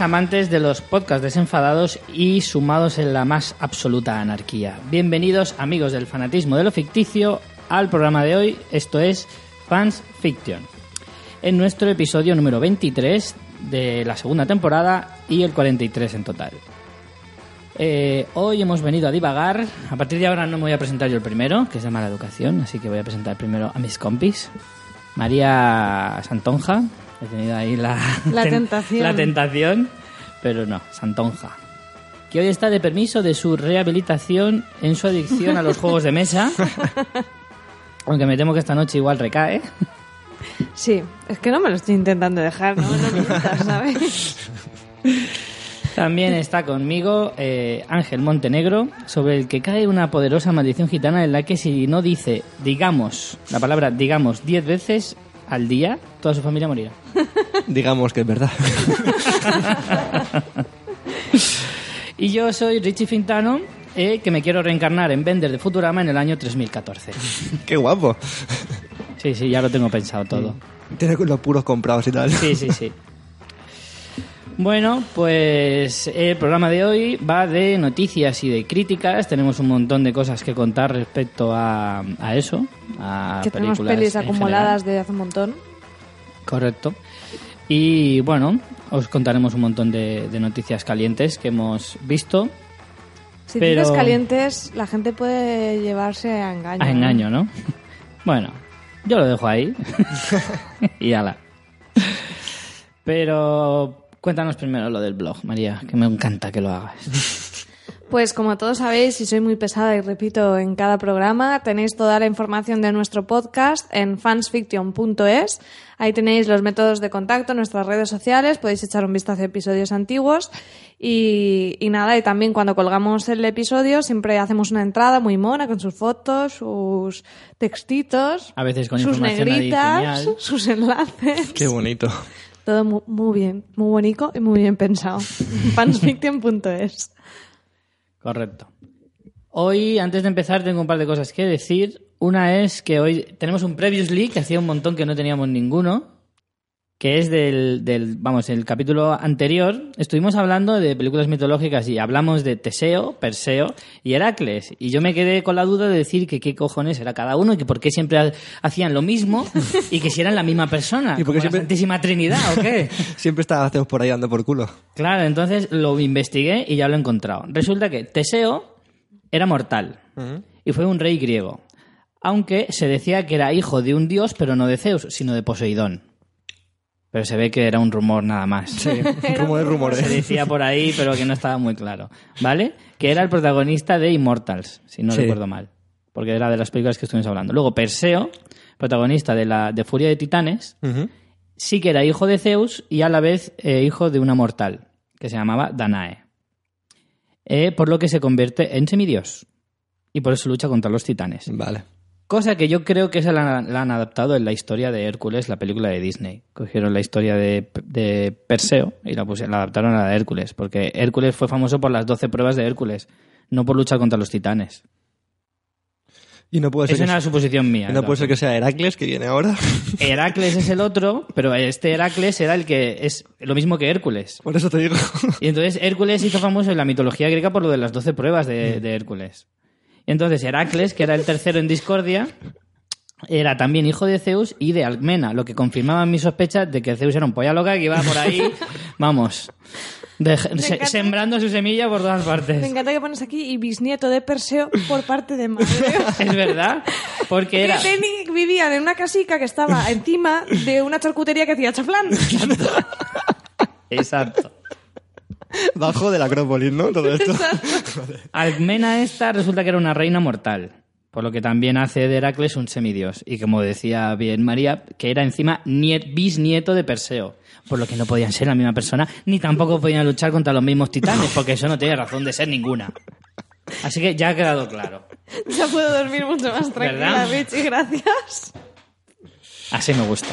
amantes de los podcasts desenfadados y sumados en la más absoluta anarquía. Bienvenidos, amigos del fanatismo de lo ficticio, al programa de hoy. Esto es Fans Fiction. En nuestro episodio número 23 de la segunda temporada y el 43 en total. Eh, hoy hemos venido a divagar. A partir de ahora no me voy a presentar yo el primero, que es de mala educación, así que voy a presentar primero a mis compis. María Santonja, he tenido ahí la, La ten- tentación. la tentación, pero no, Santonja. Que hoy está de permiso de su rehabilitación en su adicción a los juegos de mesa. Aunque me temo que esta noche igual recae. Sí, es que no me lo estoy intentando dejar, no, no mientas, ¿sabes? También está conmigo eh, Ángel Montenegro, sobre el que cae una poderosa maldición gitana en la que si no dice, digamos, la palabra digamos diez veces al día, toda su familia morirá. Digamos que es verdad. Y yo soy Richie Fintano, eh, que me quiero reencarnar en Bender de Futurama en el año 3014. Qué guapo. Sí, sí, ya lo tengo pensado todo. Tiene los puros comprados y tal. Sí, sí, sí. Bueno, pues el programa de hoy va de noticias y de críticas. Tenemos un montón de cosas que contar respecto a, a eso, a que tenemos películas pelis acumuladas general. de hace un montón. Correcto. Y bueno, os contaremos un montón de, de noticias calientes que hemos visto Si Pero- tienes calientes, la gente puede llevarse a engaño. a ¿eh? engaño, ¿no? Bueno, yo lo dejo ahí. y ala. Pero cuéntanos primero lo del blog, María, que me encanta que lo hagas. Pues como todos sabéis, y soy muy pesada y repito en cada programa, tenéis toda la información de nuestro podcast en fansfiction.es. Ahí tenéis los métodos de contacto, nuestras redes sociales, podéis echar un vistazo a episodios antiguos. Y, y nada, y también cuando colgamos el episodio siempre hacemos una entrada muy mona con sus fotos, sus textitos, A veces con sus información negritas, adicional. sus enlaces. Qué bonito. Todo mu- muy, bien, muy bonito y muy bien pensado. fansfiction.es. Correcto. Hoy, antes de empezar, tengo un par de cosas que decir. Una es que hoy tenemos un Previously, que hacía un montón que no teníamos ninguno, que es del, del, vamos, el capítulo anterior. Estuvimos hablando de películas mitológicas y hablamos de Teseo, Perseo y Heracles. Y yo me quedé con la duda de decir que qué cojones era cada uno y que por qué siempre ha- hacían lo mismo y que si eran la misma persona. ¿Y por como qué la siempre- Santísima Trinidad o qué? Siempre está Aceos por ahí dando por culo. Claro, entonces lo investigué y ya lo he encontrado. Resulta que Teseo era mortal y fue un rey griego, aunque se decía que era hijo de un dios, pero no de Zeus, sino de Poseidón. Pero se ve que era un rumor nada más. Sí, rumores, Se rumores. decía por ahí, pero que no estaba muy claro. ¿Vale? Que era el protagonista de Immortals, si no Sí. recuerdo mal. Porque era de las películas que estuvimos hablando. Luego Perseo, protagonista de la de Furia de Titanes, sí que era hijo de Zeus y a la vez eh, hijo de una mortal, que se llamaba Danae. Eh, por lo que se convierte en semidios. Y por eso lucha contra los titanes. Vale. Cosa que yo creo que esa la, la han adaptado en la historia de Hércules, la película de Disney. Cogieron la historia de, de Perseo y la, puse- la adaptaron a la de Hércules. Porque Hércules fue famoso por las 12 pruebas de Hércules, no por luchar contra los titanes. Y no puede ser, Es una suposición mía. no claro. puede ser que sea Heracles que viene ahora. Heracles es el otro, pero este Heracles era el que es lo mismo que Hércules. Por eso te digo. Y entonces Hércules hizo famoso en la mitología griega por lo de las 12 pruebas de, de Hércules. Entonces Heracles, que era el tercero en discordia, era también hijo de Zeus y de Alcmena, lo que confirmaba mis sospechas de que Zeus era un polla loca que iba por ahí, vamos, de- se- encanta. sembrando su semilla por todas Me partes. encanta que pones aquí y bisnieto de Perseo por parte de madre. Es verdad, porque era... Teni- vivían en una casica que estaba encima de una charcutería que hacía chaflán. Exacto. Bajo de la Acrópolis, ¿no? Todo esto. Alcmena esta resulta que era una reina mortal, por lo que también hace de Heracles un semidios. Y como decía bien María, que era encima niet- bisnieto de Perseo, por lo que no podían ser la misma persona, ni tampoco podían luchar contra los mismos titanes, porque eso no tiene razón de ser ninguna. Así que ya ha quedado claro. Ya puedo dormir mucho más tranquila, ¿Verdad? Richie, gracias. Así me gusta.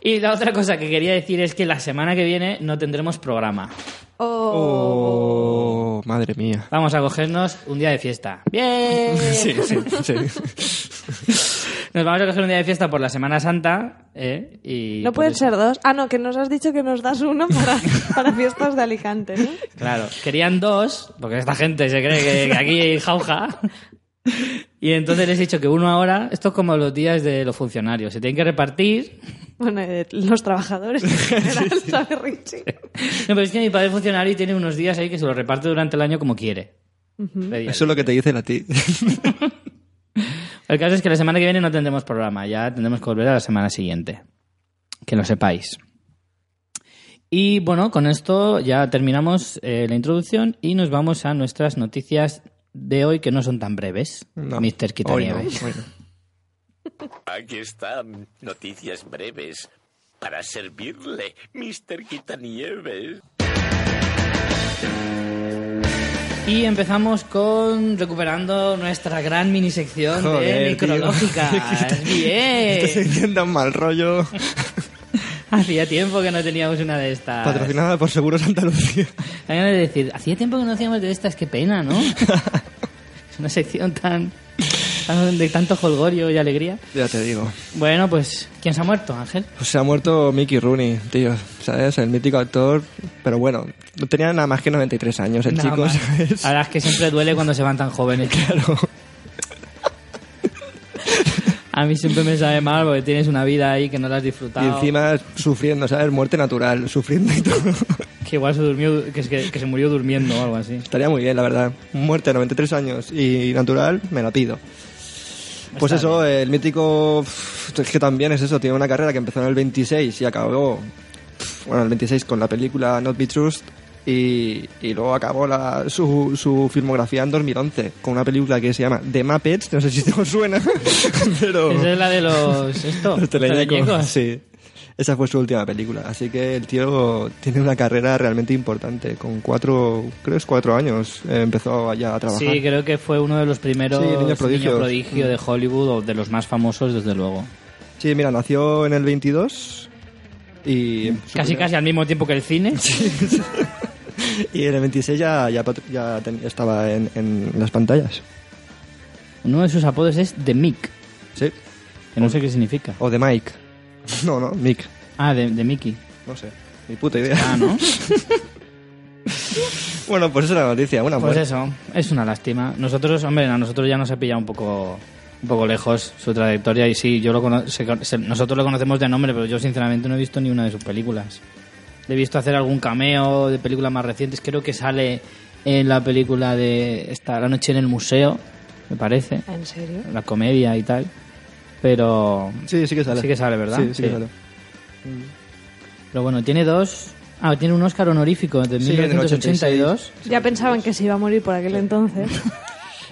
Y la otra cosa que quería decir es que la semana que viene no tendremos programa. Oh. Oh, madre mía. Vamos a cogernos un día de fiesta. ¡Bien! Sí, sí, sí. Nos vamos a coger un día de fiesta por la Semana Santa. ¿eh? Y No pueden eso- ser dos. Ah, no, que nos has dicho que nos das uno para, para fiestas de Alicante, ¿no? Claro, querían dos, porque esta gente se cree que, que aquí hay jauja. Y entonces les he dicho que uno ahora, esto es como los días de los funcionarios, se tienen que repartir. Bueno, eh, los trabajadores en general, ¿sabe, Richie? No, pero es que mi padre es funcionario y tiene unos días ahí que se los reparte durante el año como quiere. Eso es lo que te dicen a ti. El caso es que la semana que viene no tendremos programa, ya tendremos que volver a la semana siguiente. Que lo sepáis. Y bueno, con esto ya terminamos eh, la introducción y nos vamos a nuestras noticias de hoy que no son tan breves. No. Mr. No, Quitanieves. no. Aquí están noticias breves para servirle, Mr. Quitanieves. Y empezamos con recuperando nuestra gran minisección de tío. micrológicas. Esta Bien. sección tan mal rollo. Hacía tiempo que no teníamos una de estas. Patrocinada por Seguros Santa Lucía. Que decir, hacía tiempo que no hacíamos de estas, qué pena, ¿no? es una sección tan, tan- de tanto jolgorio y alegría. Ya te digo. Bueno, pues, ¿quién se ha muerto, Ángel? Pues se ha muerto Mickey Rooney, tío. ¿Sabes? El mítico actor. Pero bueno, no tenía nada más que 93 años el Nada chico, más. ¿sabes? La verdad es que siempre duele cuando se van tan jóvenes. Claro. A mí siempre me sabe mal porque tienes una vida ahí que no la has Y disfrutado. encima sufriendo, ¿sabes? Muerte natural, sufriendo y todo. Que igual se durmió, que, que, que se murió durmiendo o algo así. Estaría muy bien, la verdad. Muerte a 93 años y natural, me la pido. Pues Está eso, el mítico. Es que también es eso, tiene una carrera que empezó en el 26 y acabó. Bueno, el 26 con la película Not Be Trust y, y luego acabó la, su, su filmografía en 2011 con una película que se llama The Muppets, no sé si te suena, pero. Esa es la de los... Esto, Los teleñecos. Sí. Esa fue su última película. Así que el tío tiene una carrera realmente importante. Con cuatro, creo es cuatro años, eh, empezó ya a trabajar. Sí, creo que fue uno de los primeros Sí, niños prodigios. prodigio de Hollywood o de los más famosos, desde luego. Sí, mira, nació en el 22 y... Casi, primer- casi al mismo tiempo que el cine. Y en el 26 ya, ya, pat- ya ten- estaba en, en las pantallas. Uno de sus apodos es The Mick, Sí. que no sé qué significa. O de Mike. No, no, Mick. Ah, de, de Mickey. No sé. Ni puta idea. Ah, ¿no? Bueno, pues es la noticia. Una Pues eso, es una lástima. Nosotros, hombre, a nosotros ya nos ha pillado un poco un poco lejos su trayectoria y sí, yo lo cono- se- se- nosotros lo conocemos de nombre, pero yo sinceramente no he visto ni una de sus películas. Le he visto hacer algún cameo de películas más recientes, creo que sale en la película de esta La noche en el museo, me parece, ¿En serio? la comedia y tal. Pero Sí, sí que sale. Sí que sale, ¿verdad? Sí, sí, que Sí. sale. pero bueno, tiene dos Ah, tiene un Oscar honorífico de Sí, en el 1982. Ya pensaban que se iba a morir por aquel entonces.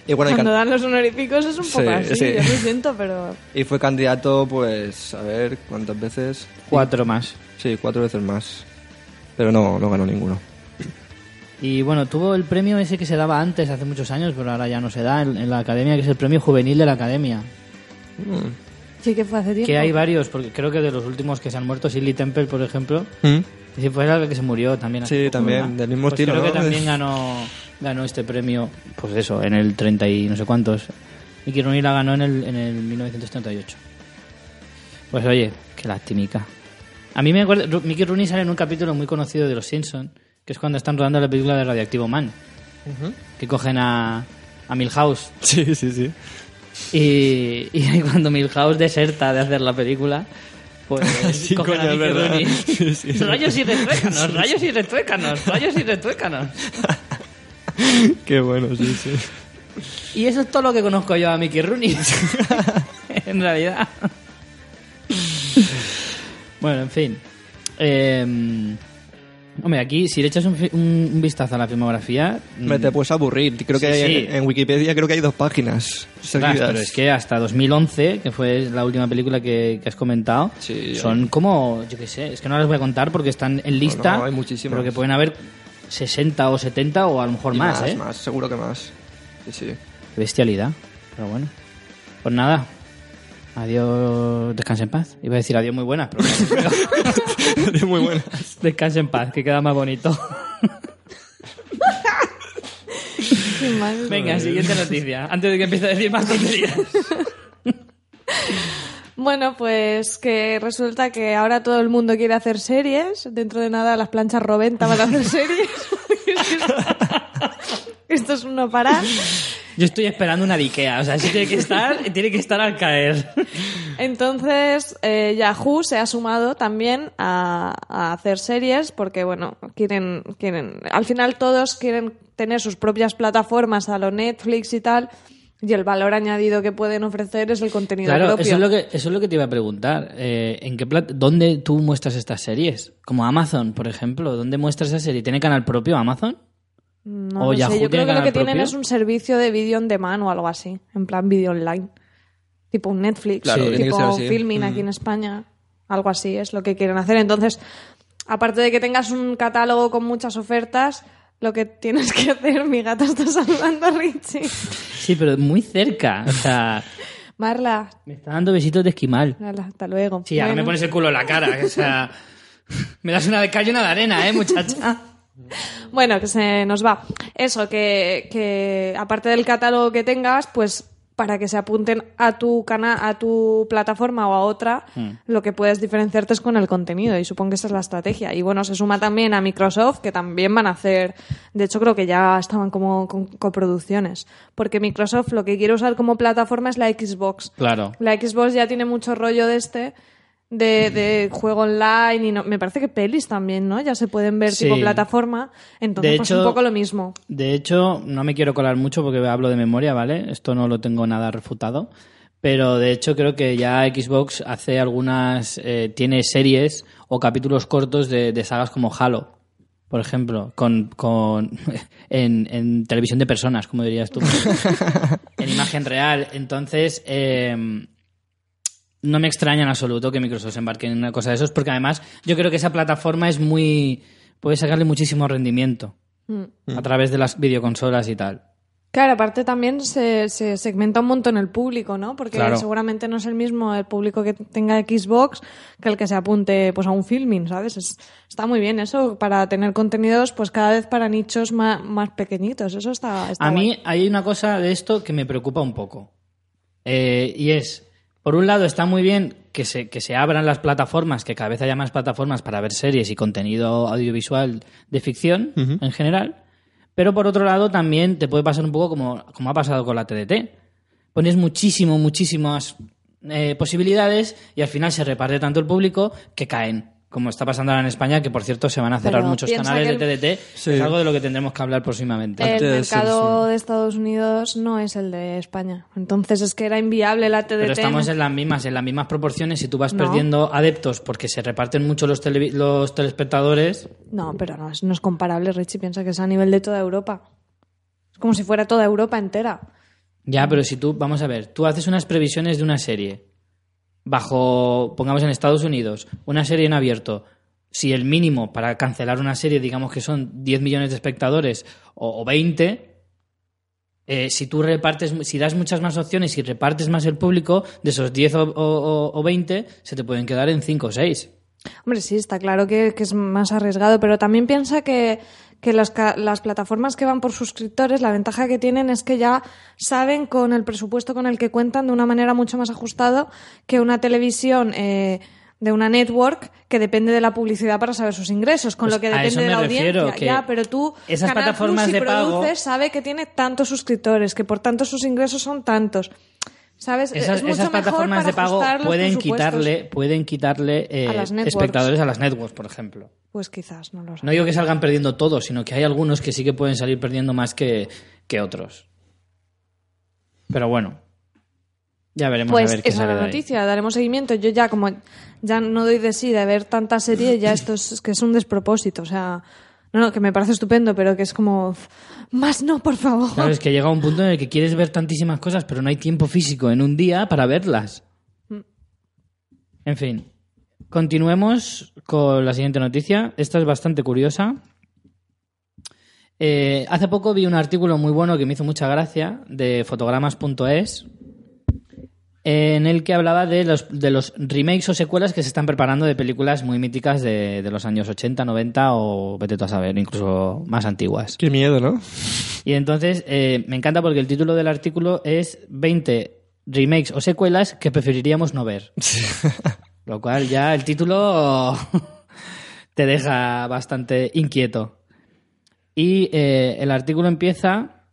Y bueno, y, Cuando can- dan los honoríficos es un poco Sí, así, sí. yo lo siento, pero... y fue candidato, pues, a ver, ¿cuántas veces? Cuatro más. Sí, cuatro veces más. Pero no, no ganó ninguno. Y bueno, tuvo el premio ese que se daba antes, hace muchos años, pero ahora ya no se da en, en la academia, que es el premio juvenil de la academia. Sí que fue hace tiempo. Que hay varios, porque creo que de los últimos que se han muerto, Shirley Temple, por ejemplo, ¿Mm? y si fue la que se murió también. hace Sí, poco, también, ¿verdad? del mismo Pues estilo, Creo que también ganó, ganó este premio, pues eso, en el 30 y no sé cuántos. Mickey Rooney la ganó en el, en el 1938. Pues oye, qué lastimica. A mí me acuerdo, Mickey Rooney sale en un capítulo muy conocido de Los Simpsons, que es cuando están rodando la película de Radioactivo Man, que cogen a, a Milhouse Sí, sí, sí. y, y cuando Milhouse deserta de hacer la película, pues Sí, cogen coño, a verdad. Rooney. Sí, sí. Rayos y retuécanos, rayos y retuécanos, rayos y retuécanos. Qué bueno, sí, sí. Y eso es todo lo que conozco yo a Mickey Rooney. en realidad. Bueno, en fin. Eh, hombre, aquí, si le echas un, un- un vistazo a la filmografía. Me te puedes aburrir. Creo que hay- sí. En, Wikipedia creo que hay dos páginas seguidas. pero es que hasta 2011, que fue la última película que, que has comentado, Sí, son como, yo qué sé, es que no las voy a contar porque están en lista, no, hay muchísimas. pero que pueden haber 60 o 70 o a lo mejor Y más, más, ¿eh? más, seguro que más. Sí, sí. Qué bestialidad, pero bueno. Pues nada, adiós, descansa en paz. Iba a decir adiós muy buenas, pero Muy buena. descansa en paz, que queda más bonito. Venga, siguiente noticia, antes de que empiece a decir más tonterías. Bueno, pues que resulta que ahora todo el mundo quiere hacer series. Dentro de nada las planchas Roventa van a hacer series. Esto es uno para. Yo estoy esperando una de Ikea, o sea, eso tiene que estar, tiene que estar al caer. Entonces, eh, Yahoo se ha sumado también a, a hacer series porque, bueno, quieren, quieren, al final todos quieren tener sus propias plataformas a lo Netflix y tal, y el valor añadido que pueden ofrecer es el contenido Claro, propio. eso es lo que eso es lo que te iba a preguntar. Eh, ¿En qué plat- dónde tú muestras estas series? Como Amazon, por ejemplo, ¿dónde muestras esa serie? ¿Tiene canal propio Amazon? No o lo Yahoo sé, yo tiene creo que lo que tienen propio. es un servicio de vídeo on demand o algo así, en plan vídeo online. Tipo un Netflix, Claro, Sí. tipo filming aquí en España. Algo así es lo que quieren hacer. Entonces, aparte de que tengas un catálogo con muchas ofertas, lo que tienes que hacer, mi gata está saludando a Richie. Sí, pero muy cerca. O sea, Marla, me está dando besitos de esquimal. Marla, hasta luego. Sí, ahora me pones el culo en la cara. O sea, me das una de cal y una de arena, ¿eh, muchacha? Bueno, que se nos va. Eso, que, que aparte del catálogo que tengas, pues para que se apunten a tu canal, a tu plataforma o a otra, lo que puedes diferenciarte es con el contenido y supongo que esa es la estrategia. Y bueno, se suma también a Microsoft que también van a hacer, de hecho creo que ya estaban como con coproducciones, porque Microsoft lo que quiere usar como plataforma es la Xbox. Claro. La Xbox ya tiene mucho rollo de este, de, de juego online y no, me parece que pelis también, ¿no? Ya se pueden ver Sí. tipo plataforma. Entonces, De pues hecho- un poco lo mismo. De hecho, no me quiero colar mucho porque hablo de memoria, ¿vale? Esto no lo tengo nada refutado. Pero de hecho creo que ya Xbox hace algunas... eh, tiene series o capítulos cortos de, de sagas como Halo, por ejemplo, con, con en, en televisión de personas, como dirías tú. en imagen real. Entonces, eh, no me extraña en absoluto que Microsoft se embarque en una cosa de esos, porque además yo creo que esa plataforma es muy... puede sacarle muchísimo rendimiento Mm. a través de las videoconsolas y tal. Claro, aparte también se, se segmenta un montón el público, ¿no? Porque Claro. seguramente no es el mismo el público que tenga Xbox que el que se apunte pues a un filming, ¿sabes? Es- está muy bien eso para tener contenidos pues cada vez para nichos más, más pequeñitos. Eso está, está A mí hay una cosa de esto que me preocupa un poco. Eh, y es, por un lado está muy bien que se, que se abran las plataformas, que cada vez haya más plataformas para ver series y contenido audiovisual de ficción en general. Pero por otro lado también te puede pasar un poco como, como ha pasado con la TDT. Pones muchísimo, muchísimas eh, posibilidades y al final se reparte tanto el público que caen. Como está pasando ahora en España, que por cierto se van a cerrar Pero muchos canales que de el- TDT. Sí. Es algo de lo que tendremos que hablar próximamente. El Antes, mercado sí. de Estados Unidos no es el de España. Entonces es que era inviable la TDT. Pero estamos en las mismas, en las mismas proporciones. Si tú vas No. perdiendo adeptos porque se reparten mucho los, televi- los telespectadores, No, pero no no es comparable, Richie. Piensa que es a nivel de toda Europa. Es como si fuera toda Europa entera. ya, pero si tú, vamos a ver, tú haces unas previsiones de una serie bajo, pongamos en Estados Unidos, una serie en abierto. Si el mínimo para cancelar una serie, digamos que son 10 millones de espectadores o, o 20, eh, si tú repartes, si das muchas más opciones y repartes más el público, de esos 10 o, o- o 20, se te pueden quedar en 5 o 6. Hombre, sí, está claro que es más arriesgado, pero también piensa que, que las, las plataformas que van por suscriptores, la ventaja que tienen es que ya saben con el presupuesto con el que cuentan de una manera mucho más ajustado que una televisión eh, de una network que depende de la publicidad para saber sus ingresos, con Pues lo que depende de la audiencia. Ya, pero tú, esas Canal plataformas Plus, si de pago- produces, sabe que tiene tantos suscriptores, que por tanto sus ingresos son tantos. ¿Sabes? Esas, es mucho esas plataformas de pago pueden quitarle, pueden quitarle eh, A espectadores a las networks, por ejemplo. Pues quizás, no lo sé. No digo que salgan perdiendo todos, sino que hay algunos que sí que pueden salir perdiendo más que, que otros. Pero bueno, ya veremos a Pues ver qué esa sale es la ahí. noticia, daremos seguimiento. Yo ya como ya no doy de sí de ver tanta serie, ya esto es, es que es un despropósito. O sea, no, no, que me parece estupendo, pero que es como más no, por favor. Claro, es que llega un punto en el que quieres ver tantísimas cosas, pero no hay tiempo físico en un día para verlas. En fin, continuemos con la siguiente noticia. Esta es bastante curiosa. Eh, hace poco vi un artículo muy bueno que me hizo mucha gracia de fotogramas.es en el que hablaba de los, de los remakes o secuelas que se están preparando de películas muy míticas de, de los años 80, 90 o vete tú a saber, incluso más antiguas. Qué miedo, ¿no? Y entonces eh, me encanta porque el título del artículo es 20 remakes o secuelas que preferiríamos no ver. Lo cual ya el título te deja bastante inquieto. Y eh, el artículo empieza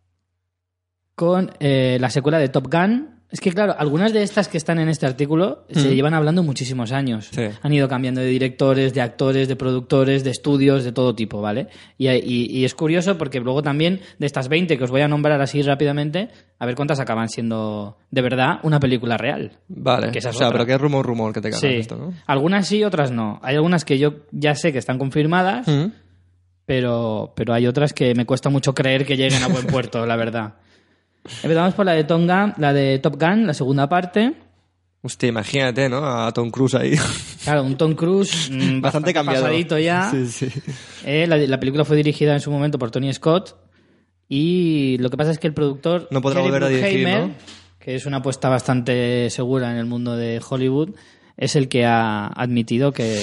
con eh, la secuela de Top Gun. Es que, claro, algunas de estas que están en este artículo se llevan hablando muchísimos años. Sí. Han ido cambiando de directores, de actores, de productores, de estudios, de todo tipo, ¿vale? Y, y- y es curioso porque luego también de estas 20 que os voy a nombrar así rápidamente, a ver cuántas acaban siendo de verdad una película real. Vale. Que o sea, otra. pero es rumor, rumor que te cagas Sí. esto, ¿no? Algunas sí, otras no. Hay algunas que yo ya sé que están confirmadas, Mm. pero, pero hay otras que me cuesta mucho creer que lleguen a buen puerto, la verdad. Empezamos por la de Tonga, la de Top Gun, la segunda parte. Hostia, imagínate, ¿no? A Tom Cruise ahí. Claro, un Tom Cruise mm, Bastante cambiado. pasadito ya. Sí, sí. Eh, la, la película fue dirigida en su momento por Tony Scott y lo que pasa es que el productor No podrá Jerry volver a dirigir, ¿no? que es una apuesta bastante segura en el mundo de Hollywood, es el que ha admitido que,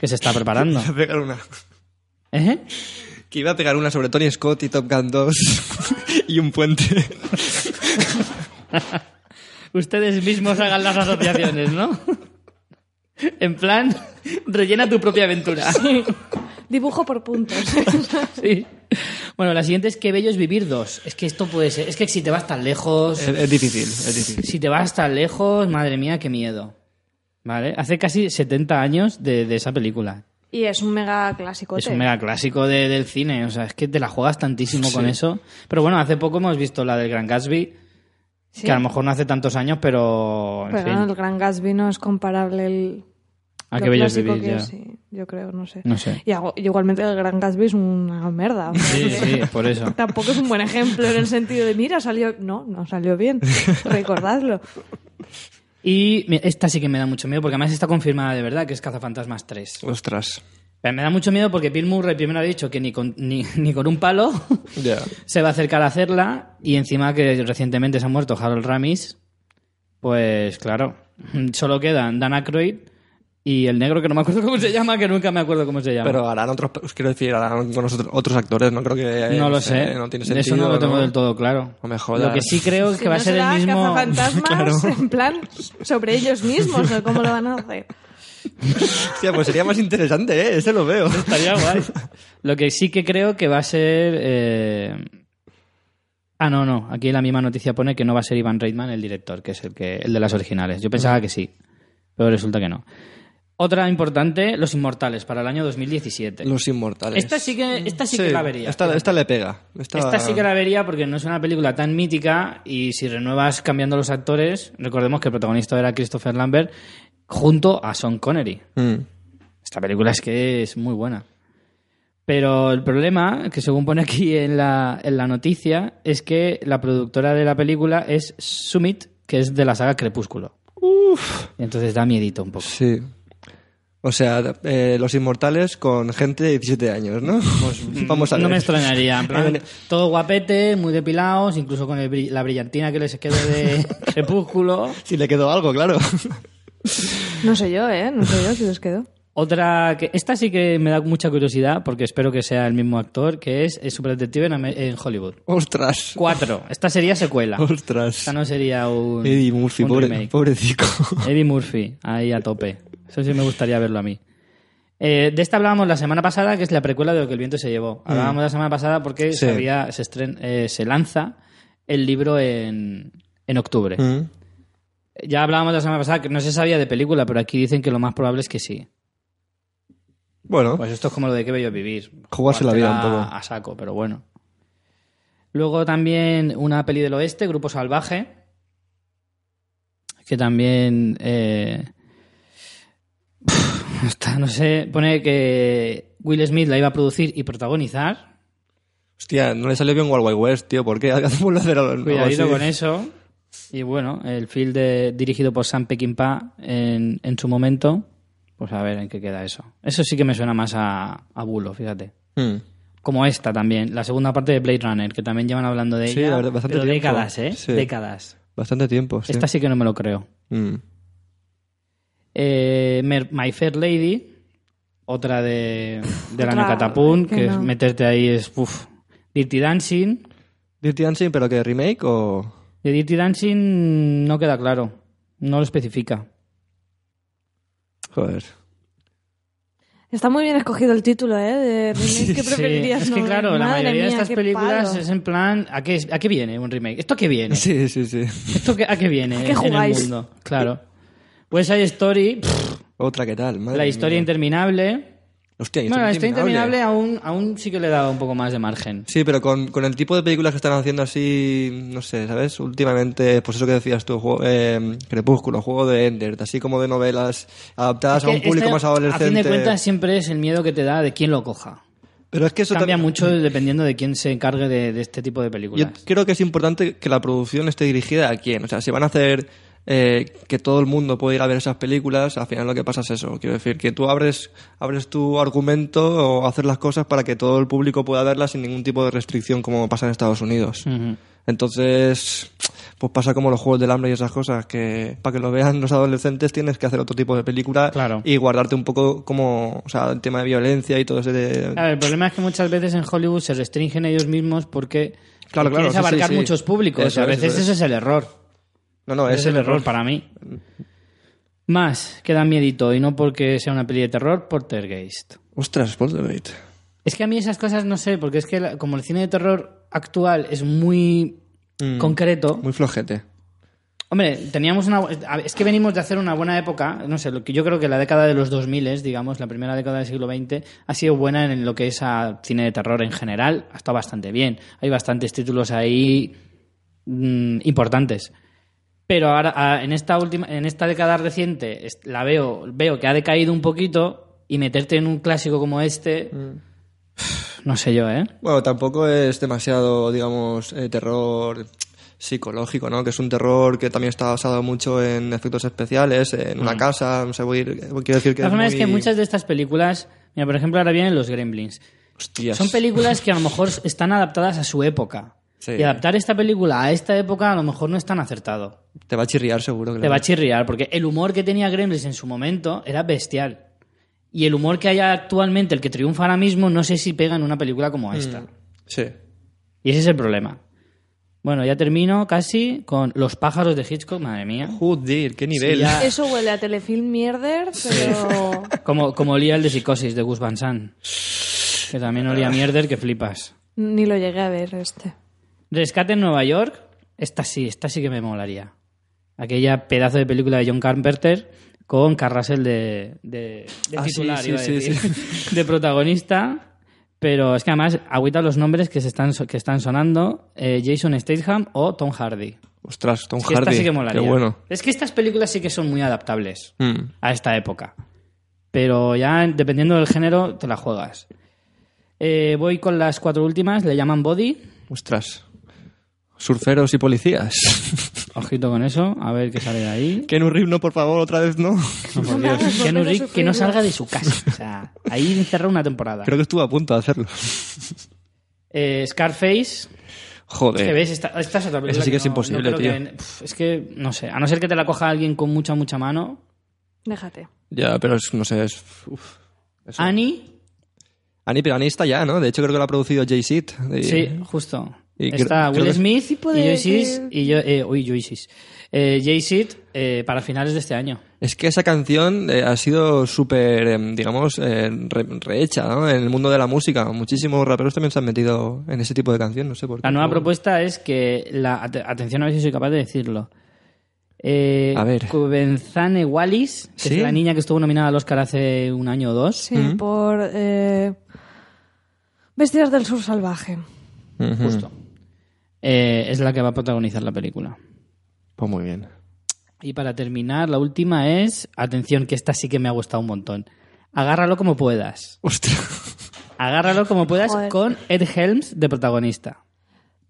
que se está preparando. Iba a pegar una. ¿Eh? Que iba a pegar una sobre Tony Scott y Top Gun 2 y un puente. Ustedes mismos hagan las asociaciones, ¿no? En plan, rellena tu propia aventura. Dibujo por puntos. Sí. Bueno, la siguiente es que bello es vivir dos. Es que esto puede ser. Es que si te vas tan lejos. es, es difícil, es difícil. Si te vas tan lejos, madre mía, qué miedo. ¿Vale? Hace casi 70 años de, de esa película. Y es un mega clásico. Es un mega clásico de- del cine. O sea, es que te la juegas tantísimo con eso. Pero bueno, hace poco hemos visto la del Gran Gatsby. Sí. Que a lo mejor no hace tantos años, pero. En Pero fin, el Gran Gatsby no es comparable el, a qué bello es clásico vivir que ya. es, sí, yo creo, no sé. No sé. Y hago- y igualmente el Gran Gatsby es una merda. Sí, sí, por eso. Tampoco es un buen ejemplo en el sentido de, mira, salió... No, no salió bien. Recordadlo. Y esta sí que me da mucho miedo, porque además está confirmada de verdad que es Cazafantasmas 3. Ostras. Pero me da mucho miedo porque Bill Murray primero ha dicho que ni con, ni, ni con un palo se va a acercar a hacerla y encima que recientemente se ha muerto Harold Ramis, pues claro, solo quedan Dan Aykroyd y el negro que no me acuerdo cómo se llama, que nunca me acuerdo cómo se llama. Pero harán otros, os quiero decir, harán con nosotros- otros actores, no creo que... no lo eh, sé, No tiene sentido. eso no lo tengo ¿no? del todo claro. No me jodas. Lo que sí creo que Si va a ser el mismo... Claro. en plan sobre ellos mismos, o cómo lo van a hacer. Hostia, pues sería más interesante, ¿eh? Ese lo veo. Estaría guay. Lo que sí que creo que va a ser. eh, Ah, no, no. Aquí en la misma noticia pone que no va a ser Ivan Reitman el director, que es el, que, el de las originales. Yo pensaba que sí, pero resulta que no. Otra importante, Los Inmortales, para el año 2017. Los inmortales. Esta sí que, esta sí que la vería. Esta, esta le pega. Esta, Esta sí que la vería porque no es una película tan mítica y si renuevas cambiando los actores, recordemos que el protagonista era Christopher Lambert junto a Sean Connery. Mm. Esta película es que es muy buena. Pero el problema, que según pone aquí en la, en la noticia, es que la productora de la película es Summit, que es de la saga Crepúsculo. Y entonces da miedito un poco. Sí. O sea, eh, los inmortales con gente de 17 años, ¿no? Vamos a ver. No me extrañaría. En plan, ver. todo guapete, muy depilados, incluso con el la brillantina que les quedó de Crepúsculo. Si le quedó algo, claro. No sé yo, ¿eh? No sé yo si les quedó. Otra que esta sí que me da mucha curiosidad porque espero que sea el mismo actor, que es el Superdetective en, en Hollywood. Ostras. Cuatro. Esta sería secuela. Ostras. Esta no sería un, Eddie Murphy, un pobre, remake. pobrecico. Eddie Murphy, ahí a tope. Eso sí me gustaría verlo a mí. Eh, de esta hablábamos la semana pasada, que es la precuela de Lo que el viento se llevó. Hablábamos la semana pasada porque Sí. se, había- se, estren- eh, se lanza el libro en, en octubre. Mm. Ya hablábamos la semana pasada que no se sabía de película, pero aquí dicen que lo más probable es que sí. Bueno, Pues esto es como lo de que bello vivir. Jugarse la vida un poco. A saco, pero bueno. Luego también una peli del oeste, Grupo Salvaje, que también... eh, está, no sé, pone que Will Smith la iba a producir y protagonizar. hostia, no le salió bien Wild Wild West, tío. ¿Por qué hacemos hacer algo Cuidadito así? con eso. Y bueno, el film de- dirigido por Sam Peckinpah en, en su momento, pues a ver en qué queda eso. Eso sí que me suena más a, a bulo, fíjate. Mm. Como esta también, la segunda parte de Blade Runner, que también llevan hablando de Sí, ella. la verdad, bastante pero tiempo. décadas, ¿eh? Sí. Décadas. Bastante tiempo, sí. Esta sí que no me lo creo. Mm. Eh, Mer- My Fair Lady, otra de, del Otra año Catapún, que que, no. meterte ahí es... Uf. Dirty Dancing, Dirty Dancing, pero que remake o... De Dirty Dancing no queda claro. No lo especifica. Joder. Está muy bien escogido el título, ¿eh? De remake que Sí, preferirías. es que no? claro, la Madre mayoría de mía, estas qué películas palo. es en plan, ¿a qué, ¿a qué viene un remake? ¿Esto qué viene? Sí, sí, sí. ¿Esto qué- a qué viene ¿A qué en el mundo? Claro. Pues hay Story, pff, Otra que tal, madre la historia mía. interminable. Hostia, Bueno, la historia interminable. aún, aún sí que le da un poco más de margen. Sí, pero con, con el tipo de películas que están haciendo así, no sé, ¿sabes? Últimamente, pues eso que decías tú, juego, eh, Crepúsculo, juego de Ender, así como de novelas adaptadas a un que público este, más adolescente. A fin de cuentas siempre es el miedo que te da de quién lo coja. pero es que eso Cambia también- mucho dependiendo de quién se encargue de, de este tipo de Yo películas. creo que es importante que la producción esté dirigida a quién. O sea, si van a hacer eh, que todo el mundo pueda ir a ver esas películas, al final lo que pasa es eso. Quiero decir, que tú abres, abres tu argumento o hacer las cosas para que todo el público pueda verlas sin ningún tipo de restricción como pasa en Estados Unidos. Entonces, pues pasa como los juegos del hambre y esas cosas, que para que lo vean los adolescentes tienes que hacer otro tipo de película Claro. y guardarte un poco como, o sea, el tema de violencia y todo ese de... Claro, el problema es que muchas veces en Hollywood se restringen ellos mismos porque Claro, claro, quieres abarcar sí, sí. muchos públicos. Eso a es, veces eso es. ese es el error. No, es el error. para mí. Más, que da miedito, y no porque sea una peli de terror, Poltergeist. Ostras, Poltergeist. Es que a mí esas cosas no sé, porque es que la- como el cine de terror actual es muy Mm. concreto, Muy flojete. Hombre, teníamos una. Es que venimos de hacer una buena época. No sé, lo que yo creo que la década de los 2000, digamos, la primera década del siglo XX, ha sido buena en lo que es a cine de terror en general. Ha estado bastante bien. Hay bastantes títulos ahí mm, importantes. Pero ahora, a- en esta última, en esta década reciente, la veo, veo que ha decaído un poquito y meterte en un clásico como este. No sé yo, ¿eh? Bueno, tampoco es demasiado, digamos, eh, terror psicológico, ¿no? Que es un terror que también está basado mucho en efectos especiales, en una casa, no sé, voy a ir- quiero decir que La es forma muy... es que muchas de estas películas, mira, por ejemplo, ahora vienen los Gremlins. Hostias. Son películas que a lo mejor están adaptadas a su época. Sí. Y adaptar esta película a esta época a lo mejor no es tan acertado. Te va a chirriar seguro. Te claro. va a chirriar, porque el humor que tenía Gremlins en su momento era bestial. Y el humor que hay actualmente, el que triunfa ahora mismo, no sé si pega en una película como esta. Sí. Y ese es el problema. Bueno, ya termino casi con Los pájaros de Hitchcock, madre mía. Joder, qué nivel. Sí, ya- Eso huele a telefilm mierder, pero... Como, como olía el de Psicosis de Gus Van Sant. Que también olía a mierder que flipas. Ni lo llegué a ver este. Rescate en Nueva York, esta sí, esta sí que me molaría. Aquella pedazo de película de John Carpenter con Carrasel de, de, Ah, titular, sí, iba a sí, decir, de protagonista. Pero es que además agüita los nombres que se están, que están sonando, eh, Jason Statham o Tom Hardy. Ostras, Tom Es que Hardy. esta sí que molaría. Qué bueno. Es que estas películas sí que son muy adaptables Mm. a esta época. Pero ya dependiendo del género te la juegas. Eh, voy con las cuatro últimas, le llaman Body. Ostras. Surferos y policías. Ojito con eso, a ver qué sale de ahí. Ken Reeves, no, por favor, otra vez no. No, por Dios. Reeves, que no salga de su casa. O sea, ahí encerrado una temporada. Creo que estuvo a punto de hacerlo. Eh, Scarface, Joder. que ves, esta, esta es otra. Esa sí que es no- imposible, no tío. que- es que, no sé, a no ser que te la coja alguien con mucha, mucha mano. Déjate. Ya, pero es, no sé, es... uf. Eso. Annie, Annie, pero Annie está ya, ¿no? De hecho, creo que lo ha producido Jay-Z. Y- sí, justo. Y Está Will Smith y de- Joyce que- y yo, eh, uy, Joyce. Eh, eh, para finales de este año. Es que esa canción eh, ha sido súper, em, digamos, eh, re- rehecha, ¿no? En el mundo de la música. Muchísimos raperos también se han metido en ese tipo de canción, no sé por qué. La nueva propuesta es que la at- atención a ver si soy capaz de decirlo. Eh, A ver. Cubenzane Wallis, que ¿Sí? es la niña que estuvo nominada al Oscar hace un año o dos. Sí, por... Eh... Bestias del Sur Salvaje. Justo. Eh, es la que va a protagonizar la película. Pues muy bien. Y para terminar, la última es, atención, que esta sí que me ha gustado un montón. Agárralo como puedas. Ostras. Agárralo como puedas Joder. con Ed Helms de protagonista.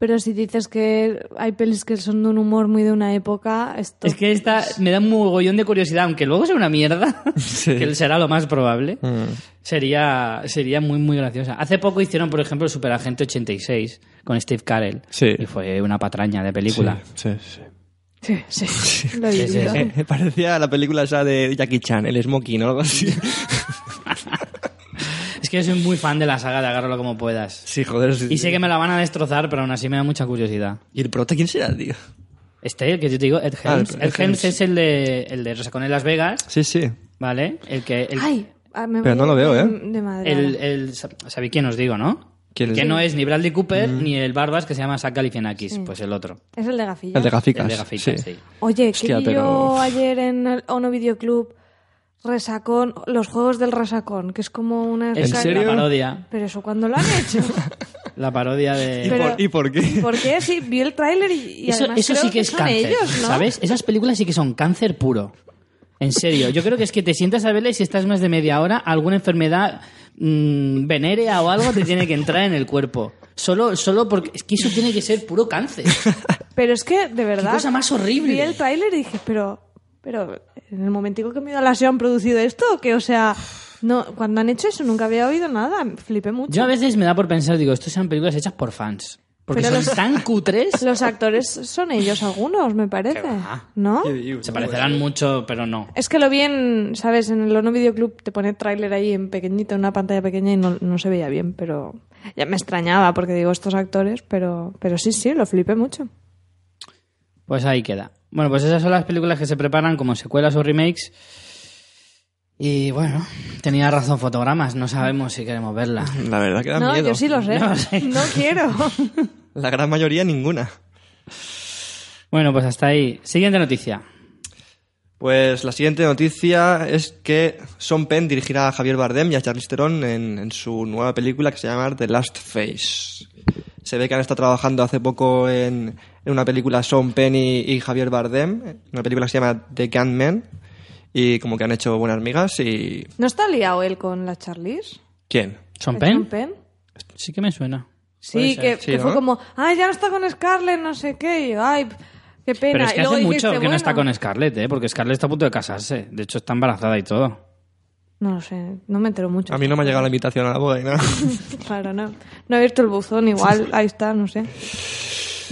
Pero si dices que hay pelis que son de un humor muy de una época, esto... Es que esta me da un mogollón de curiosidad, aunque luego sea una mierda, Sí. que será lo más probable. Mm. Sería, sería muy, muy graciosa. Hace poco hicieron, por ejemplo, Superagente 86 con Steve Carell. Sí. Y fue una patraña de película. Sí, sí. Sí, sí, lo he Sí, sí. Eh, parecía la película esa de Jackie Chan, el Smoking o algo así. Es que yo soy muy fan de la saga de Agárralo como puedas. Sí, joder. sí, Y sí. sé que me la van a destrozar, pero aún así me da mucha curiosidad. ¿Y el prota quién será, tío? Este, el que yo te digo, Ed Ah, Helms. el- Ed, Ed Helms Helms. es el de, el de Resacón en Las Vegas, Sí, sí. ¿vale? El que... El, Ay, ah, me Pero no lo veo, de- ¿eh? De madre. el, el- ¿Sabéis quién os digo, no? ¿Quién es? Que no es ni Bradley Cooper ni el Barbas que se llama Zach Galifianakis, pues el otro. Es el de gafillas. El de gaficas. El de gafitas, sí. Oye, Hostia, que pero- yo ayer en el Ono Videoclub Resacón, los juegos del Resacón, que es como una... Es serio? La parodia. Pero eso, ¿cuándo lo han hecho? La parodia de... ¿Y, Pero- por, ¿Y por qué? ¿Por qué? Sí, vi el tráiler y, y eso además eso creo sí que es son cáncer, ellos, ¿no? ¿sabes? Esas películas sí que son cáncer puro. En serio, yo creo que es que te sientas a verla y si estás más de media hora, alguna enfermedad mm, venérea o algo te tiene que entrar en el cuerpo. Solo, solo porque es que eso tiene que ser puro cáncer. Pero es que, de verdad... cosa más horrible. Vi el tráiler y dije, pero... Pero, en el momentico que me he ido a la SEO han producido esto, que, o sea... No, cuando han hecho eso nunca había oído nada, flipé mucho. Yo a veces me da por pensar, digo, estos son películas hechas por fans. Porque Pero son los- tan cutres. Los actores son ellos algunos, me parece. ¿No? Se parecerán mucho, pero no. Es que lo vi en, ¿sabes? En el Ono Videoclub te pone tráiler ahí en pequeñito, en una pantalla pequeña y no, no se veía bien, pero ya me extrañaba porque digo estos actores, pero, pero sí, sí, lo flipé mucho. Pues ahí queda. Bueno, pues esas son las películas que se preparan como secuelas o remakes. Y bueno, tenía razón fotogramas, no sabemos si queremos verla. La verdad que da no, miedo. yo sí lo sé. No sé. No quiero. La gran mayoría ninguna. Bueno, pues hasta ahí. Siguiente noticia. Pues la siguiente noticia es que Sean Penn dirigirá a Javier Bardem y a Charlize Theron en, en su nueva película que se llama The Last Face. Se ve que han estado trabajando hace poco en, en una película Sean Penn y, y Javier Bardem, una película que se llama The Gunman, y como que han hecho buenas migas y... ¿No está liado él con la Charlize? ¿Quién? ¿Son ¿El Penn? Sean Penn? Sí que me suena. Sí, que, sí, que fue como, ay, ya no está con Scarlett, no sé qué, y yo, ay, qué pena. Pero es que Y luego hace mucho dijiste, que no está con Scarlett, ¿eh? Porque Scarlett está a punto de casarse. De hecho, está embarazada y todo. No lo sé, no me entero mucho. A mí no me ha llegado la invitación a la boda y nada. Claro, no. No he abierto el buzón, igual, ahí está, no sé.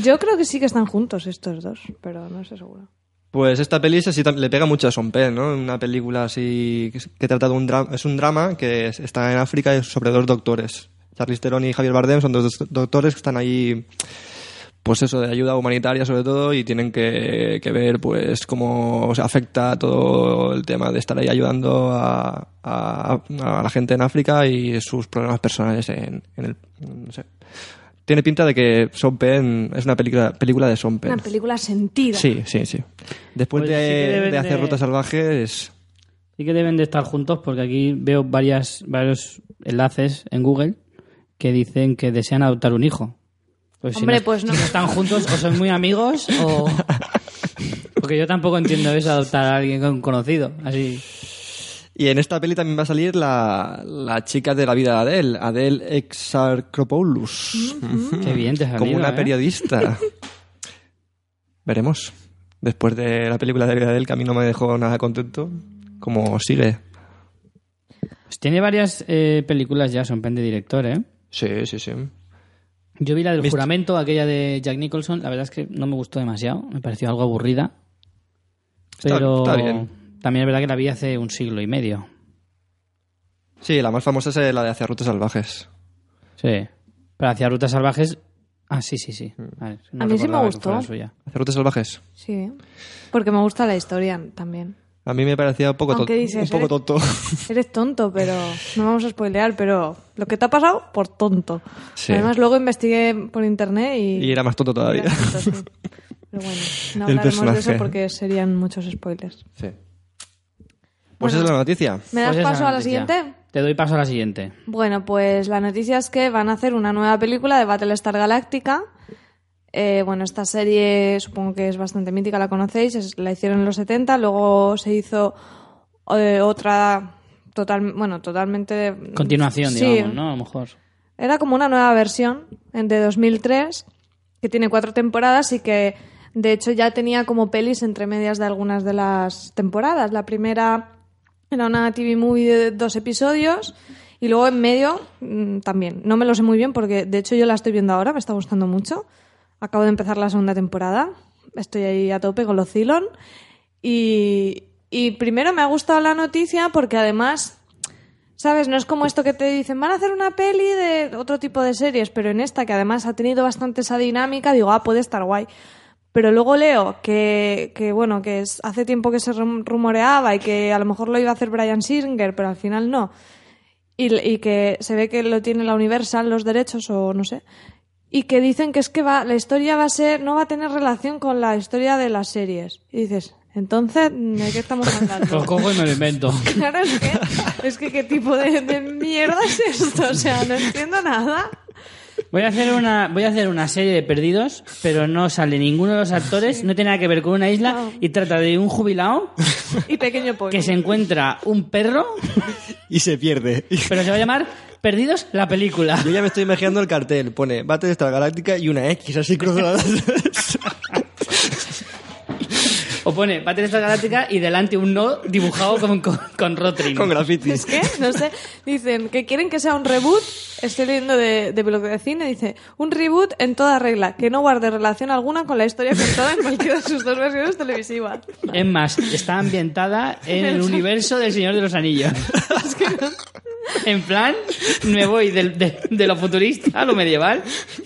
Yo creo que sí que están juntos estos dos, pero no estoy seguro. Pues esta peli sí le pega mucho a Sean Penn, ¿no? Una película así que, que trata de un drama, es un drama que es- está en África y es sobre dos doctores. Charlize Theron y Javier Bardem son dos doctores que están ahí, pues eso, de ayuda humanitaria sobre todo y tienen que, que ver pues cómo se afecta todo el tema de estar ahí ayudando a, a- a la gente en África y sus problemas personales en, en el... no sé. Tiene pinta de que Sean Penn es una película, película de Sean Penn. Una película sentida. Sí, sí, sí. Después Pues de, sí hacer de- rutas salvajes, Sí que deben de estar juntos porque aquí veo varias, varios enlaces en Google que dicen que desean adoptar un hijo. Pues si Hombre, no, pues no. si están juntos o son muy amigos o... Porque yo tampoco entiendo eso, adoptar a alguien con- conocido. Así... Y en esta peli también va a salir la, la chica de la vida de Adele, Adele Exarchopoulos. Qué bien te salido, Como una ¿eh? periodista. Veremos. Después de la película de la vida de Adele, que a mí no me dejó nada contento, como sigue. Pues tiene varias eh, películas ya, son pen de director, ¿eh? Sí, sí, sí. Yo vi la del ¿Viste? juramento, aquella de Jack Nicholson. La verdad es que no me gustó demasiado. Me pareció algo aburrida. Pero está bien. también es verdad que la vi hace un siglo y medio. Sí, la más famosa es la de Hacia Rutas Salvajes. Sí. Pero hacia rutas salvajes. Ah, sí, sí, sí. Vale, no A mí sí me gustó. ¿Hacia Rutas Salvajes? Sí, porque me gusta la historia también. A mí me parecía un poco, Aunque tonto- dices, un poco eres- tonto. Eres tonto, pero no vamos a spoilear, pero lo que te ha pasado, por tonto. Sí. Además, luego investigué por internet y... Y era más tonto todavía. Tonto, sí. Pero bueno, no El hablaremos de eso personaje. porque serían muchos spoilers. Sí. Pues esa es la noticia. ¿Me das Pues paso a la siguiente? Te doy paso a la siguiente. Bueno, pues la noticia es que van a hacer una nueva película de Battlestar Galactica. Eh, bueno, esta serie supongo que es bastante mítica, la conocéis, es- la hicieron en los 70, luego se hizo eh, otra total, bueno, totalmente... Continuación, Sí, digamos, ¿no? A lo mejor. Era como una nueva versión en- de 2003 que tiene cuatro temporadas y que de hecho ya tenía como pelis entre medias de algunas de las temporadas. La primera era una TV movie de dos episodios y luego en medio mm, también. No me lo sé muy bien porque de hecho yo la estoy viendo ahora, me está gustando mucho. Acabo de empezar la segunda temporada. Estoy ahí a tope con los Cylon. Y, primero me ha gustado la noticia porque además ¿Sabes? No es como esto que te dicen, van a hacer una peli de otro tipo de series, pero en esta, que además ha tenido bastante esa dinámica, digo, ah, puede estar guay. Pero luego leo que, que bueno, que hace tiempo que se rum- rumoreaba y que a lo mejor lo iba a hacer Brian Singer, pero al final no. Y que se ve que lo tiene la Universal los derechos o no sé. Y que dicen que es que va, la historia va a ser, no va a tener relación con la historia de las series. Y dices, entonces, ¿de qué estamos hablando? Lo cojo y me lo invento. Claro, es que, es que qué tipo de, de mierda es esto, o sea, no entiendo nada. Voy a hacer una voy a hacer una serie de perdidos, pero no sale ninguno de los actores, no tiene nada que ver con una isla No. y trata de un jubilado Y pequeño pollo. que se encuentra un perro, Y se pierde. pero se va a llamar Perdidos la película. Yo ya me estoy imaginando el cartel. Pone Battlestar Galáctica y una X así cruzadas. O pone Battlestar Galáctica y delante un no dibujado con, con, con Rotring. con graffiti. Es que, no sé, dicen que quieren que sea un reboot, estoy leyendo de, de blog de cine, dice, un reboot en toda regla, que no guarde relación alguna con la historia contada en cualquiera de sus dos versiones televisivas. Es más, está ambientada en el universo del Señor de los Anillos. En plan, me voy del- de, de lo futurista a lo medieval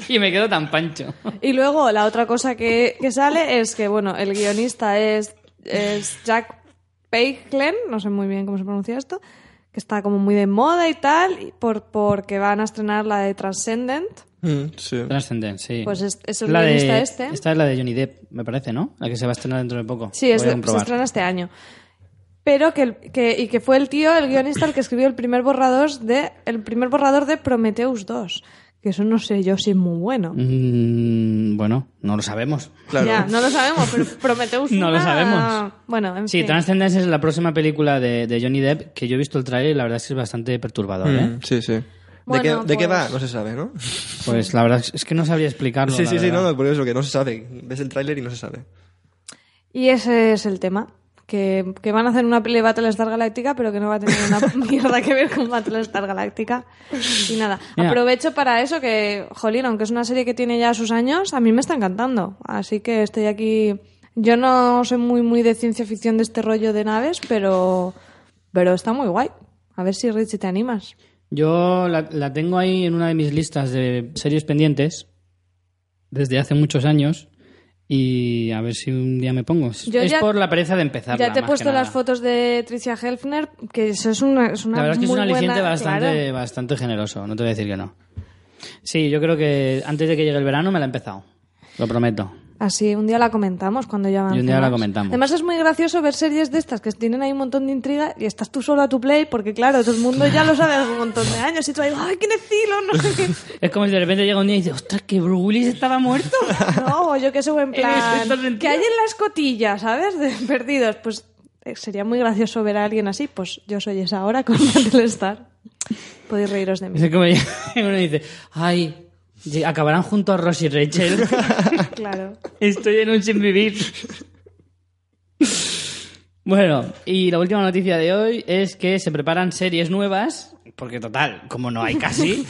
y me quedo tan pancho. Y luego la otra cosa que, que sale es que, bueno, el guionista es, es Jack Palahniuk, no sé muy bien cómo se pronuncia esto, que está como muy de moda y tal, y por, porque van a estrenar la de Transcendent. Mm, sí. Transcendent, sí. Pues es- es el la guionista de, este. Esta es la de Johnny Depp, me parece, ¿no? La que se va a estrenar dentro de poco. Sí, es de- se estrena este año. Pero que, el- que, y que fue el tío, el guionista, el que escribió el primer borrador de, el primer borrador de Prometheus 2. Que eso no sé yo si es muy bueno. Mm, bueno, no lo sabemos. Claro. Ya, no lo sabemos, pero Prometheus No lo sabemos. Bueno, en Sí, fin. Transcendence es la próxima película de, de Johnny Depp que yo he visto el tráiler y la verdad es que es bastante perturbador, ¿eh? Mm, sí, sí. ¿De, Bueno, qué, ¿De qué pues- va? No se sabe, ¿no? Pues la verdad es que no sabría explicarlo. Sí, sí, sí, verdad. no, por eso que no se sabe. Ves el tráiler y no se sabe. Y ese es el tema. Que, que van a hacer una peli de Battlestar Galáctica, pero que no va a tener una mierda que ver con Battlestar Galáctica. Y nada, Mira. aprovecho para eso que, jolín, aunque es una serie que tiene ya sus años, a mí me está encantando. Así que estoy aquí... Yo no soy muy, muy de ciencia ficción de este rollo de naves, pero, pero está muy guay. A ver si Richie te animas. Yo la, la tengo ahí en una de mis listas de series pendientes desde hace muchos años y a ver si un día me pongo. Es, Yo es ya- por la pereza de empezar. Ya te he puesto las fotos de Tricia Helfner, que eso es una, es una La verdad es que es muy un aliciente buena- bastante, claro. bastante generoso, no te voy a decir que no. Sí, yo creo que antes de que llegue el verano me la he empezado. Lo prometo. Así, un día la comentamos cuando ya Y un día la comentamos. Además es muy gracioso ver series de estas que tienen ahí un montón de intriga y estás tú solo a tu play porque claro, todo el mundo ya lo sabe hace un montón de años y tú ahí, ¡ay, qué necilo! No sé qué. Es como si de repente llega un día y dice, ostras, que Bruce Willis estaba muerto. No, yo qué sé, en plan, que hay en la escotilla, ¿sabes? De perdidos. Pues eh, sería muy gracioso ver a alguien así. Pues yo soy esa ahora con Battlestar. Podéis reíros de mí. Es como uno dice, ay, acabarán juntos Ross y Rachel. Claro. Estoy en un sin vivir. Bueno, y la última noticia de hoy es que se preparan series nuevas, porque total, como no hay casi,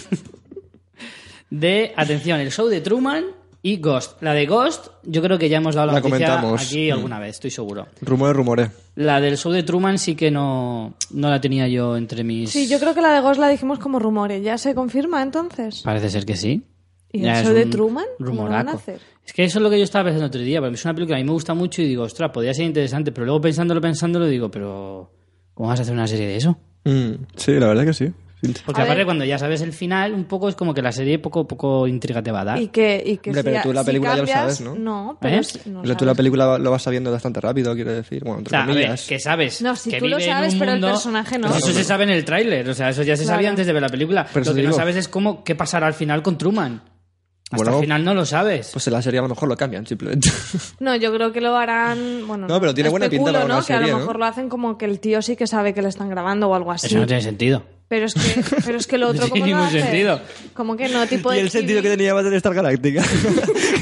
de, atención, el show de Truman y Ghost. La de Ghost, yo creo que ya hemos dado la, La noticia comentamos. aquí alguna vez, estoy seguro. Rumores, rumores. La del show de Truman sí que no, no la tenía yo entre mis... Sí, yo creo que la de Ghost la dijimos como rumores. ¿Ya se confirma entonces? Parece ser que sí. ¿Y el show de Truman? ¿Cómo lo van a hacer? Es que eso es lo que yo estaba pensando el otro día, porque es una película que a mí me gusta mucho y digo, ostras, podría ser interesante, pero luego pensándolo, pensándolo, digo, pero ¿cómo vas a hacer una serie de eso? Mm, sí, la verdad que sí. Porque A aparte ver. cuando ya sabes el final, un poco es como que la serie poco poco intriga te va a dar. Y que, y que Hombre, si, pero tú la si película ya lo sabes, ¿no? No, pero ¿Eh? si- no o sea, tú la película lo vas sabiendo bastante rápido, quiero decir. Bueno, O entre sea, a ver, comillas. que sabes. No, si que tú lo sabes, pero el personaje no. Pues eso se sabe en el tráiler, o sea, eso ya se Claro. sabía antes de ver la película. Pero lo que no sabes es cómo qué pasará al final con Truman. Hasta Bueno, el final no lo sabes. Pues en la serie a lo mejor lo cambian, simplemente. No, yo creo que lo harán. Bueno, No, pero tiene buena pinta para una ¿no? Que a lo ¿no? mejor lo hacen como que el tío sí que sabe que le están grabando o algo así. Eso no tiene sentido. Pero es que, pero es que lo otro No tiene ¿cómo lo ningún hace? sentido. Como que no, tipo y de el sentido que tenía Battlestar Galáctica.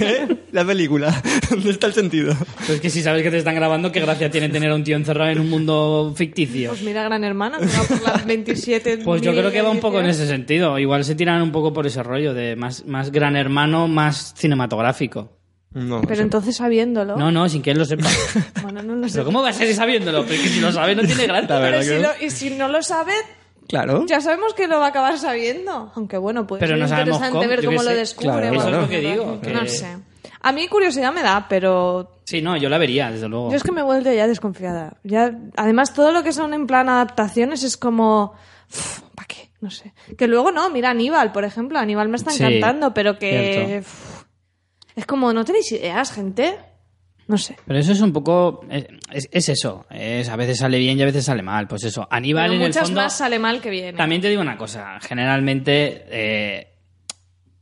¿Qué? La película. ¿Dónde está el sentido? Pues es que si sabes que te están grabando, qué gracia tiene tener a un tío encerrado en un mundo ficticio. Pues mira, Gran Hermana, que va por las 27. Pues yo creo que va un poco en ese sentido. Igual se tiran un poco por ese rollo de más, más gran hermano, más cinematográfico. No, Pero entonces sabiendo, No, no, sin que él lo sepa. Bueno, no lo sé. Pero ¿cómo va a ser sabiéndolo? Pero es que si lo sabe no tiene gracia. Pero si lo- y si no lo sabe, Claro. ya sabemos que lo va a acabar sabiendo. Aunque bueno, puede Pero ser no sabemos interesante cómo, ver cómo lo sé. descubre. Claro, o eso es algo, lo que ¿verdad? digo, que- No sé. A mí curiosidad me da, pero Sí, no, yo la vería, desde luego. yo es que me he vuelto ya desconfiada. Ya, además, todo lo que son en plan adaptaciones es como... ¿Para qué? No sé. Que luego no, mira Aníbal, por ejemplo. Aníbal me está Sí, encantando, pero que... uf, es como, ¿no tenéis ideas, gente? No sé. Pero eso es un poco. Es, es- es eso. Es, a veces sale bien y a veces sale mal. Pues eso. Aníbal Pero en el muchas fondo. más sale mal que bien. ¿eh? También te digo una cosa. Generalmente. eh,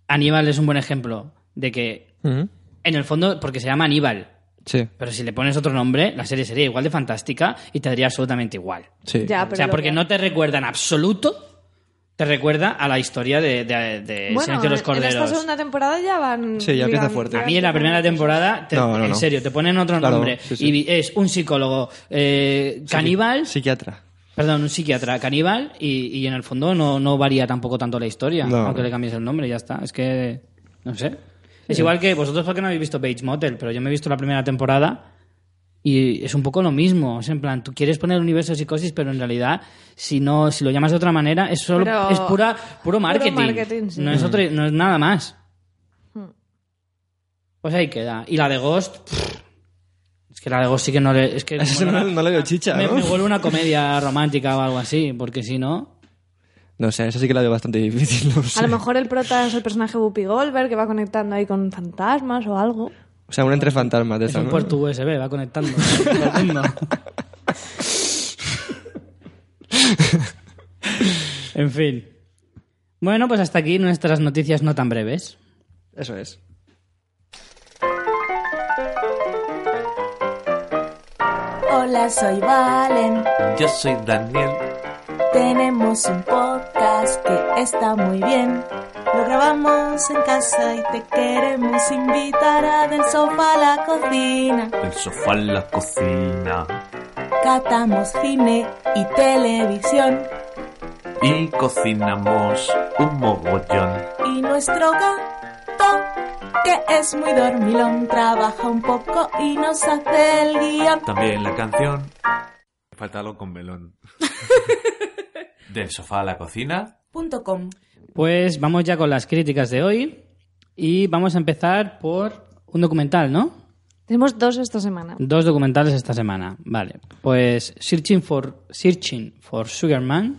Aníbal es un buen ejemplo de que. En el fondo, porque se llama Aníbal. Sí, Pero si le pones otro nombre, la serie sería igual de fantástica y te daría absolutamente igual. sí. Ya, o sea, porque que- no te recuerda en absoluto. Te recuerda a la historia de, de, de Bueno, Silencio de los en Corderos. esta segunda temporada ya van... Sí, ya empieza fuerte. A mí en la primera temporada, te- No, no, en no. serio, te ponen otro Claro, nombre sí, sí. y es un psicólogo eh, caníbal, Psiquiatra. perdón, un psiquiatra caníbal y, y en el fondo no, no varía tampoco tanto la historia, No. aunque le cambies el nombre ya está. Es que, no sé. Es igual que vosotros porque no habéis visto Bates Motel, pero yo me he visto la primera temporada y es un poco lo mismo. Es en plan, tú quieres poner el universo de psicosis, pero en realidad, si no, si lo llamas de otra manera, es solo, Pero- es pura, puro marketing. marketing, sí. no, es otro, no es nada más. Pues ahí queda. Y la de Ghost, pff, es que la de Ghost sí que no le. Es que no, le veo chicha, me, ¿no? me vuelve una comedia romántica o algo así, porque si no. No sé, esa sí que la veo bastante difícil, no sé. A lo mejor el prota es el personaje Whoopi Goldberg que va conectando ahí con fantasmas o algo. O sea, un entre fantasmas de Es esa, un ¿no? puerto USB, va conectando. todo el mundo. en fin. Bueno, pues hasta aquí nuestras noticias no tan breves. Eso es. Hola, soy Valen. Yo soy Daniel. Tenemos un podcast que está muy bien. Lo grabamos en casa y te queremos invitar a del sofá a la cocina. El sofá en la cocina. Catamos cine y televisión. Y cocinamos un mogollón. Y nuestro gato, que es muy dormilón, trabaja un poco y nos hace el guion. También la canción. Falta algo con melón. Del sofá a la cocina. Punto com. Pues vamos ya con las críticas de hoy. Y vamos a empezar por un documental, ¿no? Tenemos dos esta semana. Dos documentales esta semana. Vale. Pues Searching for, Searching for Sugar Man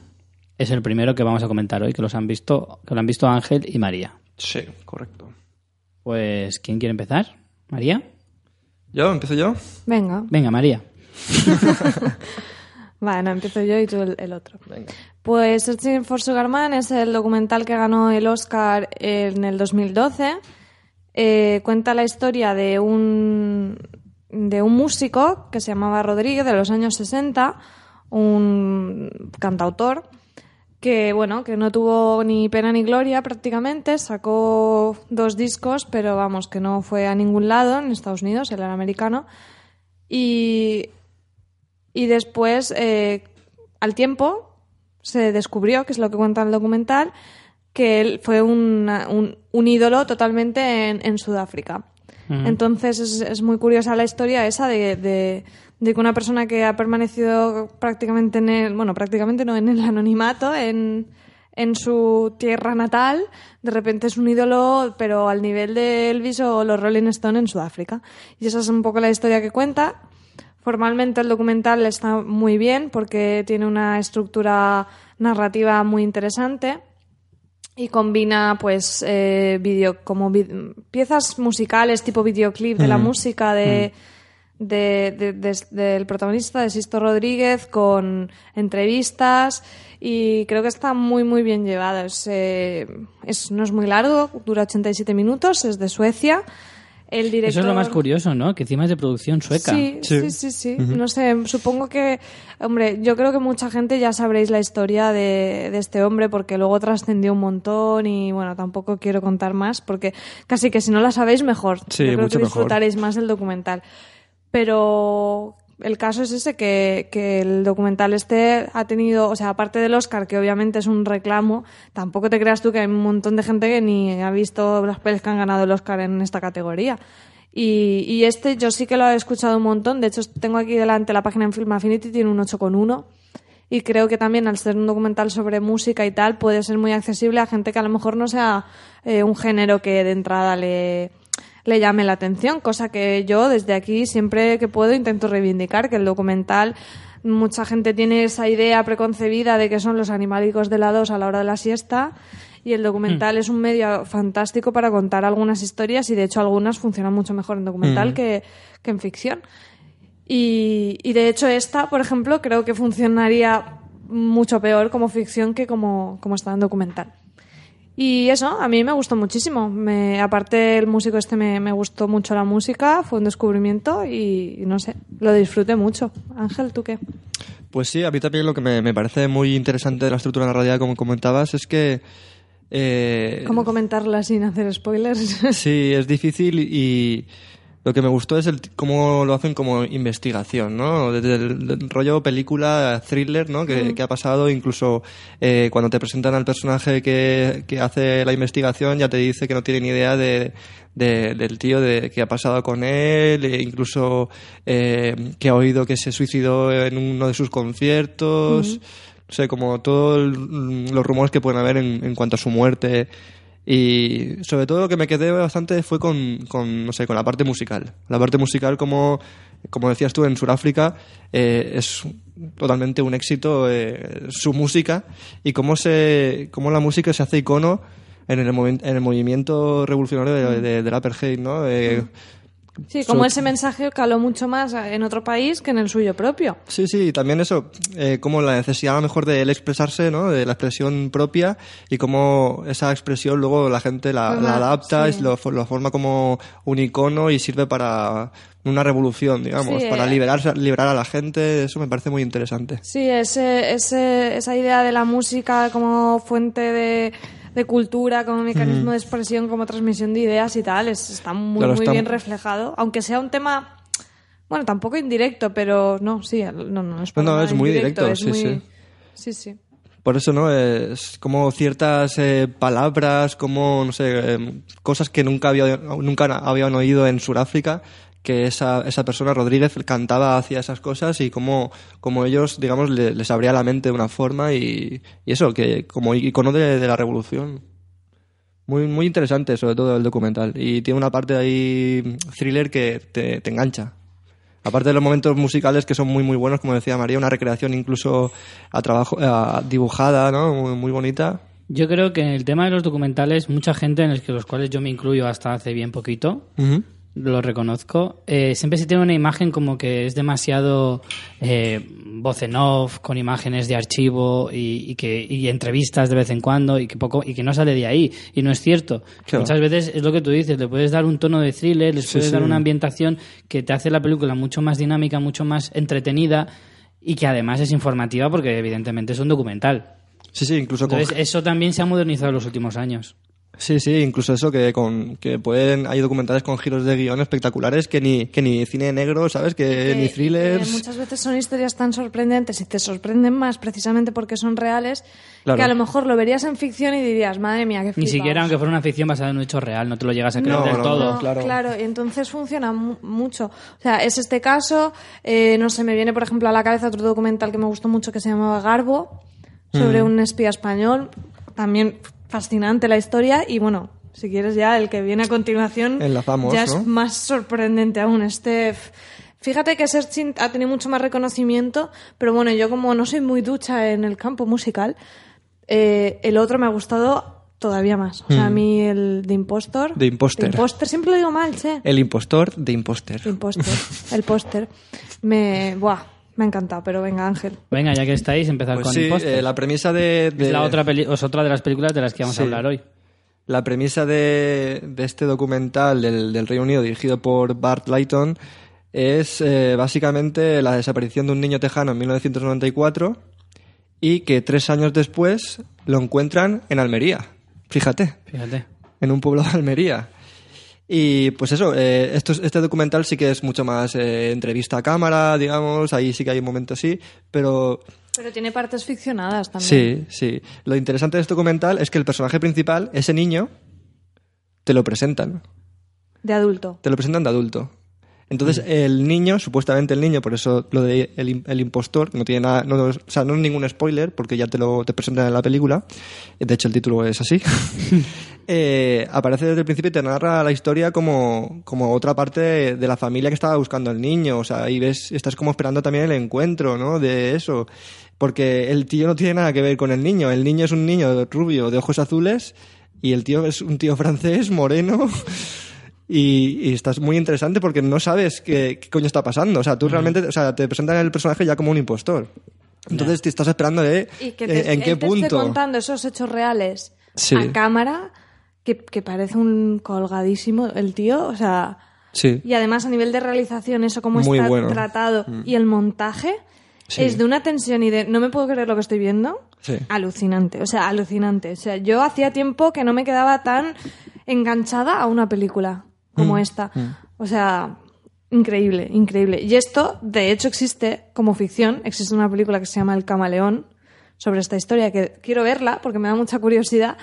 es el primero que vamos a comentar hoy, que los han visto, que lo han visto Ángel y María. Sí, correcto. Pues, ¿quién quiere empezar? ¿María? ¿Yo? ¿Empiezo yo? Venga. Venga, María. Bueno, empiezo yo y tú el, el otro. Pues Searching for Sugar Man es el documental que ganó el Oscar en el 2012. Eh, cuenta la historia de un, de un músico que se llamaba Rodríguez de los años 60, un cantautor que bueno, que no tuvo ni pena ni gloria prácticamente, sacó dos discos, pero vamos, que no fue a ningún lado en Estados Unidos, él era americano. Y y después, eh, al tiempo, se descubrió, que es lo que cuenta el documental, que él fue una- un, un ídolo totalmente en, en Sudáfrica. Entonces es, es muy curiosa la historia esa de, de- de que una persona que ha permanecido prácticamente en el, bueno, prácticamente no, en el anonimato, en, en su tierra natal, de repente es un ídolo, pero al nivel de Elvis o los Rolling Stone en Sudáfrica. Y esa es un poco la historia que cuenta. Formalmente el documental está muy bien porque tiene una estructura narrativa muy interesante y combina pues eh, video como piezas musicales tipo videoclip de la música de, de- de- de- del protagonista de Sisto Rodríguez con entrevistas y creo que está muy muy bien llevado es, eh, es- no es muy largo dura 87 minutos es de Suecia el director Eso es lo más curioso, ¿no? Que encima es de producción sueca. Sí, sí, sí, sí. No sé, supongo que, hombre, yo creo que mucha gente ya sabréis la historia de, de este hombre porque luego trascendió un montón y bueno, tampoco quiero contar más porque casi que si no la sabéis mejor. Sí, yo creo mucho que mejor. disfrutaréis más del documental. Pero el caso es ese, que, que el documental este ha tenido, o sea, aparte del Oscar, que obviamente es un reclamo, tampoco te creas tú que hay un montón de gente que ni ha visto las pelis que han ganado el Oscar en esta categoría. Y, y este yo sí que lo he escuchado un montón, de hecho tengo aquí delante la página en Film Affinity, tiene un 8,1 y creo que también al ser un documental sobre música y tal puede ser muy accesible a gente que a lo mejor no sea eh, un género que de entrada le le llame la atención, cosa que yo desde aquí siempre que puedo intento reivindicar, que el documental mucha gente tiene esa idea preconcebida de que son los animalicos de la 2 a la hora de la siesta y el documental es un medio fantástico para contar algunas historias y de hecho algunas funcionan mucho mejor en documental que, que en ficción. Y, y de hecho esta, por ejemplo, creo que funcionaría mucho peor como ficción que como, como está en documental. Y eso, a mí me gustó muchísimo. Me, aparte, el músico este me, me gustó mucho la música, fue un descubrimiento y, y no sé, lo disfruté mucho. Ángel, ¿tú qué? Pues sí, a mí también lo que me, me parece muy interesante de la estructura narrativa, como comentabas, es que... eh, ¿Cómo comentarla sin hacer spoilers? Sí, es difícil y lo que me gustó es el, cómo lo hacen como investigación, ¿no? Desde el, rollo película, thriller, ¿no? Que, que ha pasado, incluso eh, cuando te presentan al personaje que, que hace la investigación ya te dice que no tiene ni idea de, de- del tío de qué ha pasado con él, e incluso eh, que ha oído que se suicidó en uno de sus conciertos. No sé, como todos los rumores que pueden haber en, en cuanto a su muerte. Y sobre todo lo que me quedé bastante fue con, no sé, con la parte musical. La parte musical, como, como decías tú, en Sudáfrica eh, es totalmente un éxito eh, su música y cómo, se, cómo la música se hace icono en el, en el movimiento revolucionario de, de- del apartheid, ¿no? Eh, Sí, como sobre- ese mensaje caló mucho más en otro país que en el suyo propio. Sí, sí, y también eso, eh, como la necesidad a lo mejor de él expresarse, ¿no? De la expresión propia y cómo esa expresión luego la gente la, Forma- la adapta sí. y lo, lo forma como un icono y sirve para una revolución, digamos, Sí, para eh. liberar, liberar a la gente, eso me parece muy interesante. Sí, ese, ese, esa idea de la música como fuente de, de cultura, como mecanismo de expresión, como transmisión de ideas y tal, es, está muy, Claro, muy está- bien reflejado. Aunque sea un tema, bueno, tampoco indirecto, pero no, sí, no, no, es, No, no, es muy directo, es sí, muy- sí. Sí, sí. Por eso, ¿no? Es como ciertas eh, palabras, como, no sé, eh, cosas que nunca, había, nunca habían oído en Sudáfrica, que esa, esa persona, Rodríguez, cantaba hacia esas cosas y como, como ellos, digamos, le- les abría la mente de una forma y, y eso, que como icono de, de la revolución. Muy, muy interesante, sobre todo el documental. Y tiene una parte ahí thriller que te, te engancha. Aparte de los momentos musicales que son muy muy buenos, como decía María, una recreación incluso a trabajo a dibujada, ¿no? Muy, muy bonita. Yo creo que en el tema de los documentales, mucha gente, en los, que, los cuales yo me incluyo hasta hace bien poquito, lo reconozco, eh, siempre se tiene una imagen como que es demasiado eh, voz en off, con imágenes de archivo y, y que, y entrevistas de vez en cuando y que, poco, y que no sale de ahí. Y no es cierto. Claro. Muchas veces es lo que tú dices, le puedes dar un tono de thriller, les Sí, puedes sí. dar una ambientación que te hace la película mucho más dinámica, mucho más entretenida y que además es informativa porque evidentemente es un documental. Sí, sí, incluso con, Entonces, eso también se ha modernizado en los últimos años. Sí, sí, incluso eso que con que pueden hay documentales con giros de guion espectaculares que ni que ni cine negro, ¿sabes? Que, ni thrillers. que muchas veces son historias tan sorprendentes y te sorprenden más precisamente porque son reales Claro. que a lo mejor lo verías en ficción y dirías, madre mía, qué Ni flipaos". siquiera aunque fuera una ficción basada en un hecho real, no te lo llegas a creer No, del no, todo. no. claro. claro, y entonces funciona mu- mucho. O sea, es este caso, eh, no sé, me viene por ejemplo a la cabeza otro documental que me gustó mucho que se llamaba Garbo, sobre un espía español, también fascinante la historia y bueno, si quieres ya el que viene a continuación Enlazamos, ya ¿no? es más sorprendente aún. Este, f- fíjate que Searching ha tenido mucho más reconocimiento, pero bueno, yo como no soy muy ducha en el campo musical, eh, el otro me ha gustado todavía más. O sea, a mí el de Impostor. Hmm. De Imposter. de Imposter, siempre lo digo mal, che. El impostor de imposter. Imposter, el póster. Me, buah, me ha encantado, pero venga, Ángel. Venga, ya que estáis, empezar Pues con sí, Imposter. eh, la premisa de, de- Es la otra, peli- es otra de las películas de las que vamos Sí. a hablar hoy. La premisa de, de este documental del, del Reino Unido dirigido por Bart Layton es eh, básicamente la desaparición de un niño tejano en 1994 y que tres años después lo encuentran en Almería. Fíjate, Fíjate. en un pueblo de Almería. Y pues eso, eh, esto, este documental sí que es mucho más eh, entrevista a cámara, digamos, ahí sí que hay un momento así, pero Pero tiene partes ficcionadas también. Sí, sí. Lo interesante de este documental es que el personaje principal, ese niño, te lo presentan. De adulto. Te lo presentan de adulto. Entonces el niño, supuestamente el niño, por eso lo de el, el impostor, no tiene nada, no, o sea, no es ningún spoiler porque ya te lo te presentan en la película. De hecho el título es así. Eh, aparece desde el principio y te narra la historia como, como otra parte de, de la familia que estaba buscando al niño. O sea, ahí ves, estás como esperando también el encuentro, ¿no? De eso. Porque el tío no tiene nada que ver con el niño. El niño es un niño rubio de ojos azules y el tío es un tío francés, moreno. Y, y estás muy interesante porque no sabes qué, qué coño está pasando. O sea, tú realmente, o sea, te presentan el personaje ya como un impostor. Entonces te estás esperando de Y que eh, te, en qué él te esté punto. contando esos hechos reales Sí. a cámara, que, que parece un colgadísimo el tío, o sea... Sí. Y además a nivel de realización, eso como Muy está bueno. Mm. tratado y el montaje Sí. es de una tensión y de no me puedo creer lo que estoy viendo. Sí. Alucinante, o sea, alucinante. O sea, yo hacía tiempo que no me quedaba tan enganchada a una película como Mm. esta. O sea, increíble, increíble. Y esto, de hecho, existe como ficción. Existe una película que se llama El Camaleón sobre esta historia que quiero verla porque me da mucha curiosidad.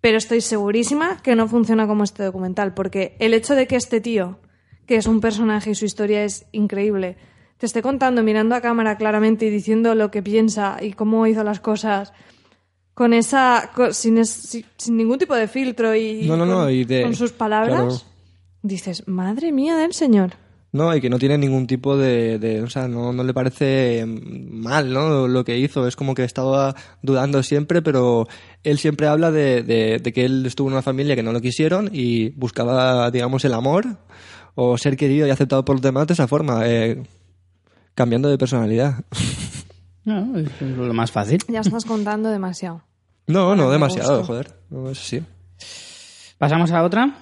Pero estoy segurísima que no funciona como este documental, porque el hecho de que este tío, que es un personaje y su historia es increíble, te esté contando mirando a cámara claramente y diciendo lo que piensa y cómo hizo las cosas con esa sin, es- sin, ningún tipo de filtro y, No, no, no, con, y de- con sus palabras, claro. Dices, madre mía del señor. No, y que no tiene ningún tipo de... de- o sea, no, no le parece mal, ¿no? Lo que hizo. Es como que estaba dudando siempre, pero él siempre habla de, de- de que él estuvo en una familia que no lo quisieron y buscaba, digamos, el amor o ser querido y aceptado por los demás de esa forma, eh, cambiando de personalidad. No, es lo más fácil. Ya estás contando demasiado. No, no demasiado, joder. No, eso sí. Pasamos a otra.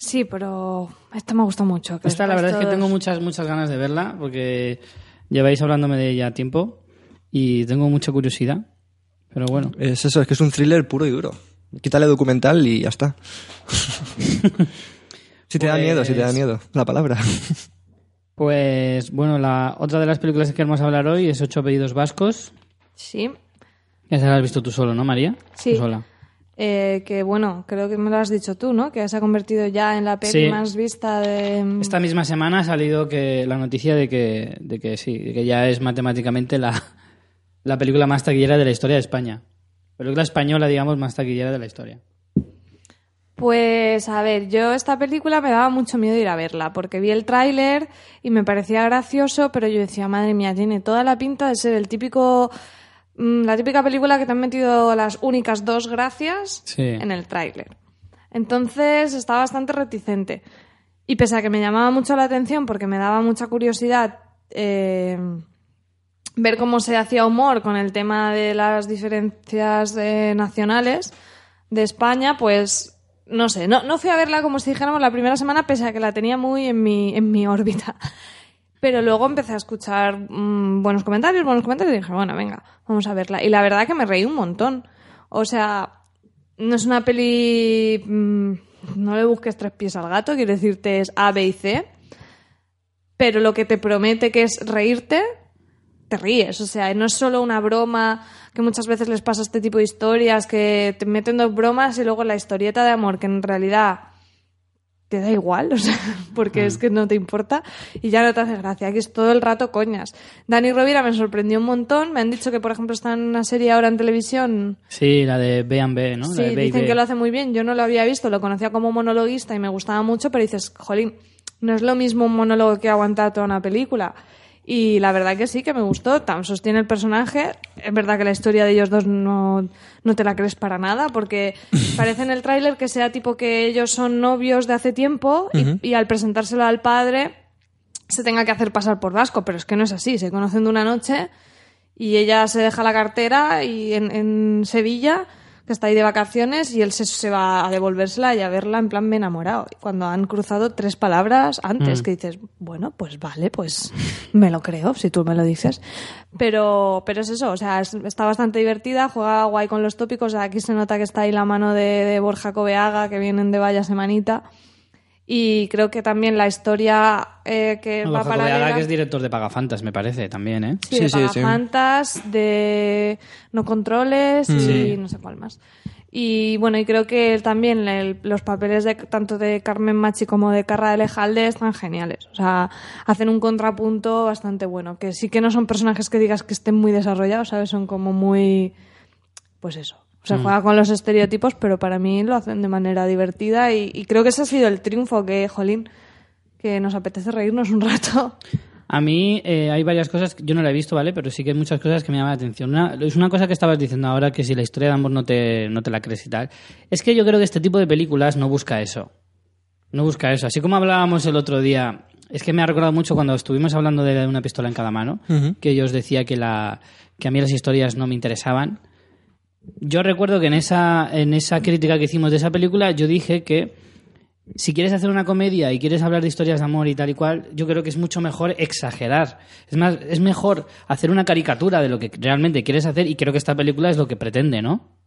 Sí, pero esta me gusta mucho. que Esta la verdad es que tengo muchas, muchas ganas de verla porque lleváis hablándome de ella tiempo y tengo mucha curiosidad. Pero bueno, Es eso, es que es un thriller puro y duro. Quítale documental y ya está. si te da Pues- miedo, si te da miedo, la palabra. pues bueno, la otra de las películas que queremos hablar hoy es Ocho apellidos vascos. Sí, Esa la has visto tú solo, ¿no, María? Sí. Tú sola. Eh, que bueno, creo que me lo has dicho tú, ¿no? Que se ha convertido ya en la peli Sí. más vista de... Esta misma semana ha salido que la noticia de que, de que sí, de que ya es matemáticamente la, la película más taquillera de la historia de España. Película española, digamos, más taquillera de la historia. Pues a ver, yo esta película me daba mucho miedo ir a verla, porque vi el tráiler y me parecía gracioso, pero yo decía, madre mía, tiene toda la pinta de ser el típico, mm, la típica película que te han metido las únicas dos gracias Sí. en el tráiler. Entonces estaba bastante reticente. Y pese a que me llamaba mucho la atención, porque me daba mucha curiosidad eh, ver cómo se hacía humor con el tema de las diferencias eh, nacionales de España, pues no sé, no, no fui a verla como si dijéramos la primera semana, pese a que la tenía muy en mi, en mi órbita. Pero luego empecé a escuchar mm, buenos comentarios, buenos comentarios y dije, bueno, venga, vamos a verla. Y la verdad que me reí un montón. O sea, no es una peli... mm, no le busques tres pies al gato, quiero decirte es A, B y C. Pero lo que te promete que es reírte, te ríes. O sea, no es solo una broma que muchas veces les pasa este tipo de historias, que te meten dos bromas y luego la historieta de amor, que en realidad te da igual, o sea, porque es que no te importa y ya no te hace gracia. Aquí es todo el rato coñas. Dani Rovira me sorprendió un montón. Me han dicho que, por ejemplo, está en una serie ahora en televisión. Sí, la de B&B, ¿no? Sí, la de B&B. dicen que lo hace muy bien. Yo no lo había visto, lo conocía como monologuista y me gustaba mucho, pero dices, jolín, no es lo mismo un monólogo que aguantar toda una película. Y la verdad que sí, que me gustó. Tam sostiene el personaje. Es verdad que la historia de ellos dos no, no te la crees para nada, porque parece en el tráiler que sea tipo que ellos son novios de hace tiempo y, y al presentárselo al padre se tenga que hacer pasar por vasco, pero es que no es así. Se conocen de una noche y ella se deja la cartera y en, en Sevilla, que está ahí de vacaciones, y él se, se va a devolvérsela y a verla en plan me enamorado. Cuando han cruzado tres palabras antes, que dices, bueno, pues vale, pues me lo creo, si tú me lo dices. Pero, pero es eso, o sea, es- está bastante divertida, juega guay con los tópicos. Aquí se nota que está ahí la mano de, de Borja Coveaga, que vienen de vaya semanita. Y creo que también la historia eh, que No, va Coveaga, paralela... que es director de Pagafantas, me parece, también, ¿eh? Sí, Sí, de sí, sí. Pagafantas, de No Controles y Sí. no sé cuál más. Y bueno, y creo que también el- los papeles de tanto de Carmen Machi como de Carra de Lejalde están geniales. O sea, hacen un contrapunto bastante bueno. Que sí que no son personajes que digas que estén muy desarrollados, ¿sabes? Son como muy. Pues eso. O sea, juega con los estereotipos, pero para mí lo hacen de manera divertida y, y creo que ese ha sido el triunfo que, jolín, que nos apetece reírnos un rato. A mí eh, hay varias cosas, yo no la he visto, ¿vale? Pero sí que hay muchas cosas que me llaman la atención. Una, es una cosa que estabas diciendo ahora, que si la historia de amor no te, no te la crees y tal. Es que yo creo que este tipo de películas no busca eso. No busca eso. Así como hablábamos el otro día, es que me ha recordado mucho cuando estuvimos hablando de una pistola en cada mano, que yo os decía que, la, que a mí las historias no me interesaban. Yo recuerdo que en esa, en esa crítica que hicimos de esa película, yo dije que si quieres hacer una comedia y quieres hablar de historias de amor y tal y cual, yo creo que es mucho mejor exagerar. Es más, es mejor hacer una caricatura de lo que realmente quieres hacer y creo que esta película es lo que pretende, ¿no?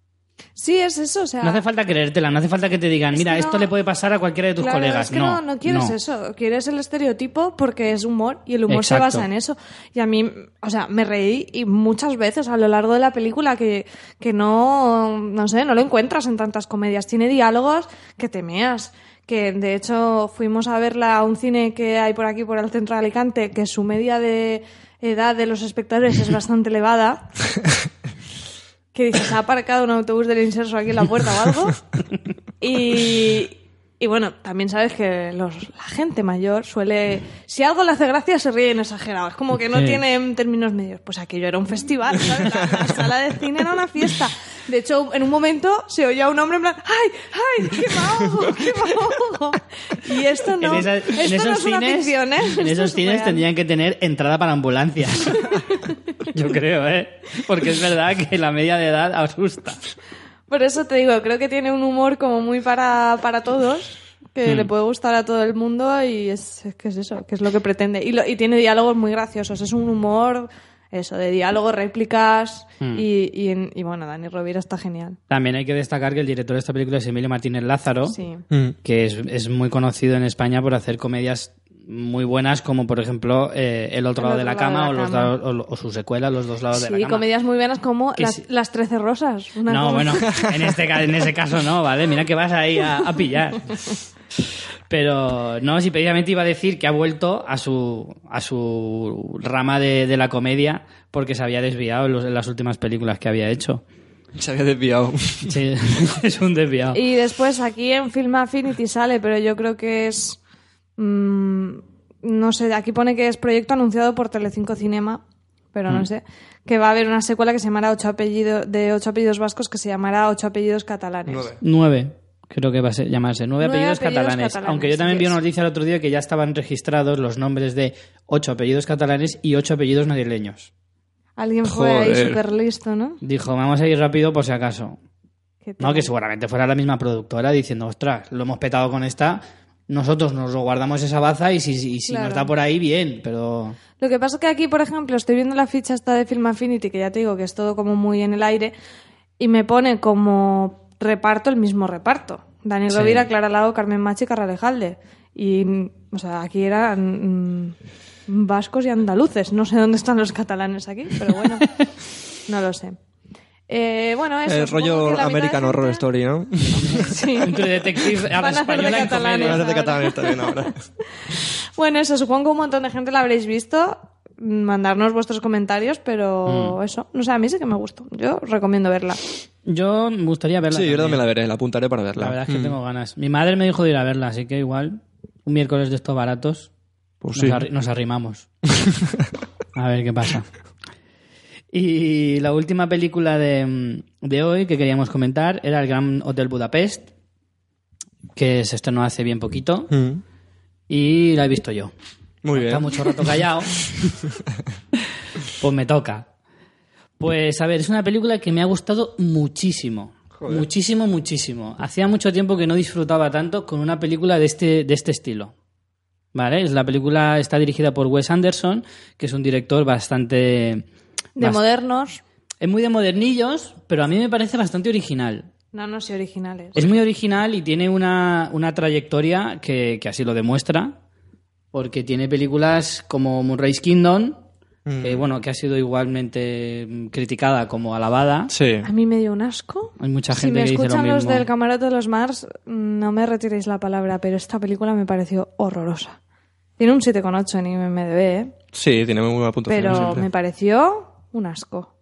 Sí, es eso. O sea, No hace falta creértela, no hace falta que te digan, Es mira, esto no- le puede pasar a cualquiera de tus Claro, colegas. Es que no, no, quieres eso. Quieres el estereotipo porque es humor y el humor Exacto. se basa en eso. Y a mí, o sea, me reí y muchas veces a lo largo de la película que, que no, no sé, no lo encuentras en tantas comedias. Tiene diálogos que te meas. Que de hecho fuimos a verla a un cine que hay por aquí, por el centro de Alicante, que su media de edad de los espectadores es bastante elevada. que dices, ha aparcado un autobús del inserso aquí en la puerta o algo. Y, y bueno, también sabes que los- la gente mayor suele... Si algo le hace gracia, se ríen exagerados. Es como que no Sí. tienen términos medios. Pues aquello era un festival, ¿sabes? La, la sala de cine era una fiesta. De hecho, en un momento se oía un hombre en plan ¡Ay, ay, qué me ahogo, qué me ahogo! Y esto no, en, esa- en esto esos no es una cines, ficción, ¿eh? en esos es cines real. tendrían que tener entrada para ambulancias. Yo creo, ¿eh? Porque es verdad que la media de edad asusta. Por eso te digo, creo que tiene un humor como muy para, para todos, que Hmm. le puede gustar a todo el mundo y es, es que es eso, que es lo que pretende. Y, lo- y tiene diálogos muy graciosos, es un humor, eso, de diálogos, réplicas Hmm. y, y, en- y bueno, Dani Rovira está genial. También hay que destacar que el director de esta película es Emilio Martínez Lázaro. Sí. Mm. que es, es muy conocido en España por hacer comedias muy buenas como por ejemplo eh, El otro El lado de otro la lado cama, de o, la los cama. o, o su secuela Los dos lados de la Sí, cama. comedias muy buenas como las, sí. las Trece Rosas. una No, bueno, en, este, ca- en ese caso no, ¿vale? Mira que vas ahí a, a pillar. Pero no, si precisamente iba a decir que ha vuelto a su, a su rama de, de la comedia porque se había desviado en, los- en las últimas películas que había hecho. Se había desviado. Sí, es un desviado. Y después aquí en Film Affinity sale, pero yo creo que es. Mm, no sé, aquí pone que es proyecto anunciado por Telecinco Cinema, pero Mm. no sé. Que va a haber una secuela que se llamará ocho apellidos, de ocho apellidos vascos que se llamará ocho apellidos catalanes. Nueve. Nueve, creo que va a ser- llamarse. Nueve, Nueve apellidos, apellidos catalanes. catalanes, Aunque yo también vi una noticia el otro día que ya estaban registrados los nombres de ocho apellidos catalanes y ocho apellidos madrileños. Alguien fue ahí súper listo, ¿no? Dijo, vamos a ir rápido por si acaso. No, que seguramente fuera la misma productora diciendo, ostras, lo hemos petado con esta, nosotros nos lo guardamos esa baza y si, y si Claro. nos da por ahí, bien, pero... Lo que pasa es que aquí, por ejemplo, estoy viendo la ficha esta de Film Affinity, que ya te digo que es todo como muy en el aire, y me pone como reparto el mismo reparto. Daniel Sí. Rovira, Clara Lago, Carmen Machi y Carra Lejalde. Y, o sea, aquí eran mm, vascos y andaluces. No sé dónde están los catalanes aquí, pero bueno, no lo sé. Eh, bueno, eso. El rollo de American Horror gente- Story, ¿no? Sí. Un True Detective Van a hacer de española en catalanes. hacer de también ahora. Bueno, eso, supongo que un montón de gente la habréis visto. Mandarnos vuestros comentarios, pero Mm. eso, no sé, a mí sí que me gustó. Yo recomiendo verla. Yo me gustaría verla Sí, yo también. también la veré, la apuntaré para verla. La verdad es que Mm. tengo ganas. Mi madre me dijo de ir a verla, así que igual un miércoles de estos baratos Pues nos, sí. arri- nos arrimamos. a ver qué pasa. Y la última película de, de hoy que queríamos comentar era El Gran Hotel Budapest, que se estrenó hace bien poquito Mm. y la he visto yo. Muy Está bien. mucho rato callado. pues me toca. Pues a ver, es una película que me ha gustado muchísimo. Muchísimo, muchísimo. Hacía mucho tiempo que no disfrutaba tanto con una película de este, de este estilo. ¿Vale? Es la película está dirigida por Wes Anderson, que es un director bastante. De bast- modernos. Es muy de modernillos, pero a mí me parece bastante original. No, no, sí, originales. Es muy original y tiene una, una trayectoria que, que así lo demuestra, porque tiene películas como Moonrise Kingdom, que, bueno, que ha sido igualmente mm, criticada como alabada. Sí. A mí me dio un asco. Hay mucha Si gente me que dice lo escuchan los mismo. del camarote de los Mars, mm, no me retiréis la palabra, pero esta película me pareció horrorosa. Tiene un 7,8 en IMDb, ¿eh? Sí, tiene muy buena puntuación pero siempre. me pareció un asco.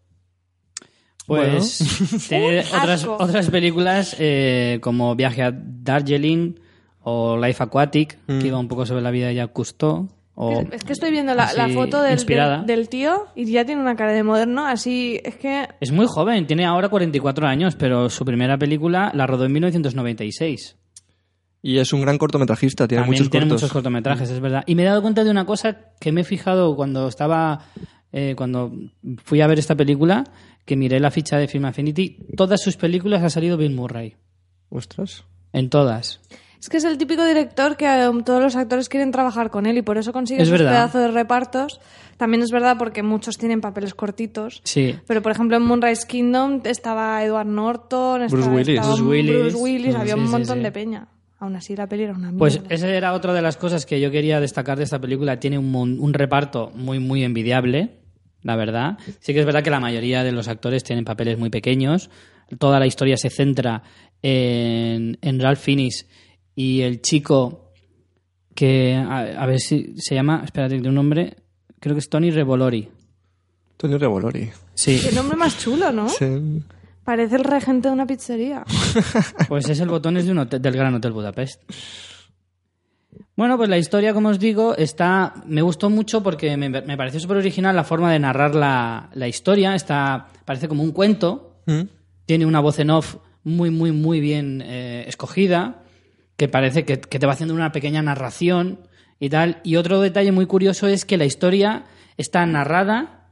Pues tiene Un otras, otras películas eh, como Viaje a Darjeeling o Life Aquatic, Mm. que iba un poco sobre la vida de Jacques Cousteau. O, Es que estoy viendo la, foto del, del, del tío y ya tiene una cara de moderno, así es que Es muy joven, tiene ahora 44 años, pero su primera película la rodó en 1996. Y es un gran cortometrajista, tiene También muchos tiene cortos. muchos cortometrajes, es verdad. Y me he dado cuenta de una cosa que me he fijado cuando estaba, eh, cuando fui a ver esta película, que miré la ficha de Film Affinity. Todas sus películas ha salido Bill Murray. Ostras. En todas. es que es el típico director que eh, todos los actores quieren trabajar con él y por eso consigue Es esos pedazos de repartos. También es verdad porque muchos tienen papeles cortitos. Sí. Pero, por ejemplo, en Moonrise Kingdom estaba Edward Norton, Bruce estaba, Willis. estaba Bruce Willis. Bruce Willis, había Sí, un sí, montón sí. de peña. Aún así, la peli era una mierda. Pues esa era otra de las cosas que yo quería destacar de esta película. Tiene un reparto muy, muy envidiable, la verdad. Sí que es verdad que la mayoría de los actores tienen papeles muy pequeños. Toda la historia se centra en, en Ralph Fiennes y el chico que, a, a ver si se llama, espérate, de un nombre, creo que es Tony Revolori. Tony Revolori. Sí, Qué nombre más chulo, ¿no? Sí. Parece el regente de una pizzería. pues es el botones de un hotel- del Gran Hotel Budapest. Bueno, pues la historia, como os digo, está. Me gustó mucho porque me, me pareció súper original la forma de narrar la, la historia. Está. Parece como un cuento. Mm. Tiene una voz en off muy, muy, muy bien eh, escogida. Que parece que, que te va haciendo una pequeña narración y tal. Y otro detalle muy curioso es que la historia está narrada.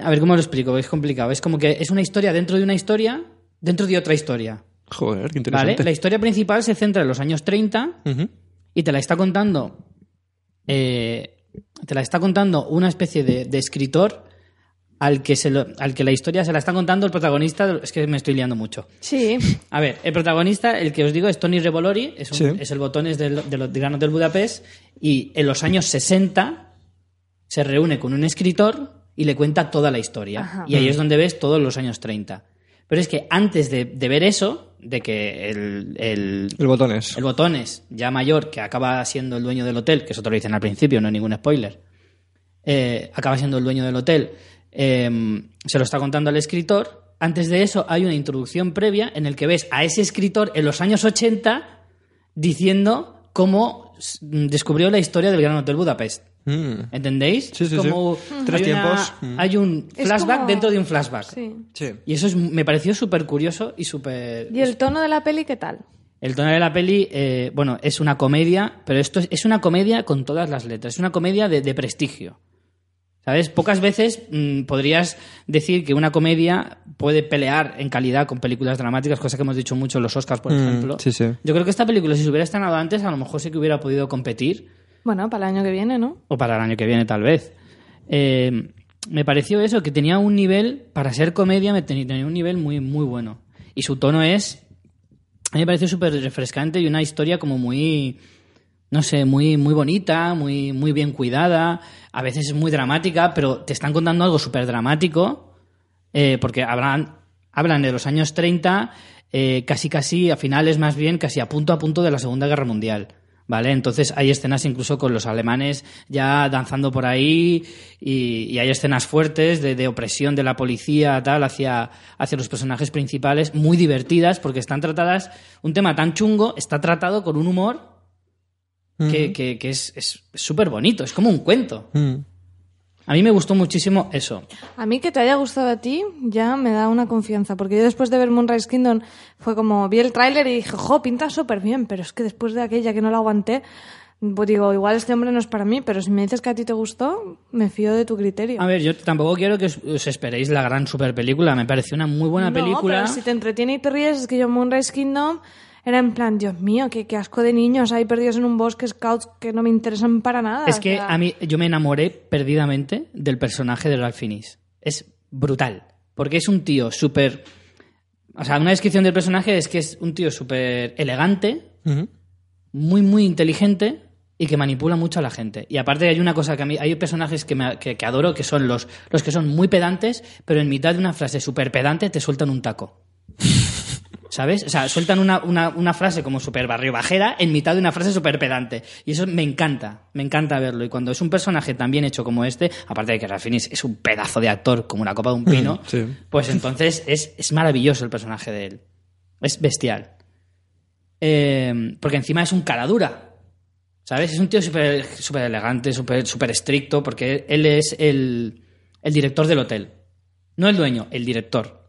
A ver cómo lo explico, es complicado. Es como que es una historia dentro de una historia, dentro de otra historia. Joder, qué ¿Vale? interesante. La historia principal se centra en los años 30 Ujú. y te la está contando. eh, te la está contando una especie de, de escritor al que, se lo- al que la historia se la está contando el protagonista. Es que me estoy liando mucho. Sí. A ver, el protagonista, el que os digo, es Tony Revolori, es, un- Sí. es el botones del, de los Gran Hotel Budapest, y en los años 60 se reúne con un escritor y le cuenta toda la historia. Ajá. Y ahí es donde ves todos los años 30. Pero es que antes de, de ver eso, de que el, el, El botones. el botones, ya mayor, que acaba siendo el dueño del hotel, que eso te lo dicen al principio, no hay ningún spoiler, eh, acaba siendo el dueño del hotel, eh, se lo está contando al escritor. Antes de eso hay una introducción previa en el que ves a ese escritor en los años 80 diciendo cómo descubrió la historia del Gran Hotel Budapest. Mm. ¿Entendéis? Sí, sí, Como sí. Tres hay una- tiempos. Mm. Hay un Es flashback como- dentro de un flashback. Sí. Sí. Y eso es- me pareció súper curioso y súper... ¿Y el tono de la peli qué tal? El tono de la peli, eh, bueno, es una comedia, pero esto es, es una comedia con todas las letras. Es una comedia de, de prestigio. ¿Sabes? Pocas veces mm, podrías decir que una comedia puede pelear en calidad con películas dramáticas, cosa que hemos dicho mucho en los Oscars, por Mm, ejemplo. sí, sí. Yo creo que esta película, si se hubiera estrenado antes, a lo mejor sí que hubiera podido competir, Bueno, para el año que viene, ¿no? o para el año que viene, tal vez. Eh, me pareció eso, que tenía un nivel, para ser comedia, me tenía, un nivel muy, muy bueno. Y su tono es, a mí me pareció súper refrescante y una historia como muy, no sé, muy, muy bonita, muy, muy bien cuidada, a veces es muy dramática, pero te están contando algo súper dramático, eh, porque hablan, hablan de los años 30, eh, casi casi a finales más bien, casi a punto a punto de la Segunda Guerra Mundial. ¿Vale? Entonces hay escenas incluso con los alemanes ya danzando por ahí y, y hay escenas fuertes de, de opresión de la policía tal hacia, hacia los personajes principales, muy divertidas porque están tratadas, un tema tan chungo está tratado con un humor que, que- que es es súper bonito, es como un cuento. Mm. A mí me gustó muchísimo eso. A mí que te haya gustado a ti ya me da una confianza, porque yo después de ver Moonrise Kingdom fue como, vi el tráiler y dije, jo, pinta súper bien, pero es que después de aquella que no la aguanté, pues digo, igual este hombre no es para mí, pero si me dices que a ti te gustó, me fío de tu criterio. A ver, yo tampoco quiero que os, os esperéis la gran super película, me pareció una muy buena No, película. pero si te entretiene y te ríes, es que yo Moonrise Kingdom era en plan, Dios mío, qué, qué asco de niños ahí perdidos en un bosque, scouts que no me interesan para nada. Es o que sea, a mí yo me enamoré perdidamente del personaje de Ralph Fiennes. Es brutal, porque es un tío súper O sea, una descripción del personaje es que es un tío súper elegante, muy, muy inteligente y que manipula mucho a la gente. Y aparte hay una cosa que a mí, hay personajes que, me- que- que adoro, que son los, los que son muy pedantes, pero en mitad de una frase súper pedante te sueltan un taco. ¿Sabes? O sea, sueltan una, una, una frase como súper barrio bajera en mitad de una frase súper pedante. Y eso me encanta, me encanta verlo. Y cuando es un personaje tan bien hecho como este, aparte de que Ralph Fiennes es un pedazo de actor como una copa de un pino, Sí. pues entonces es, es maravilloso el personaje de él. Es bestial. Eh, porque encima es un cara dura. ¿Sabes? Es un tío súper súper elegante, súper súper estricto, porque él es el, el director del hotel. No el dueño, el director.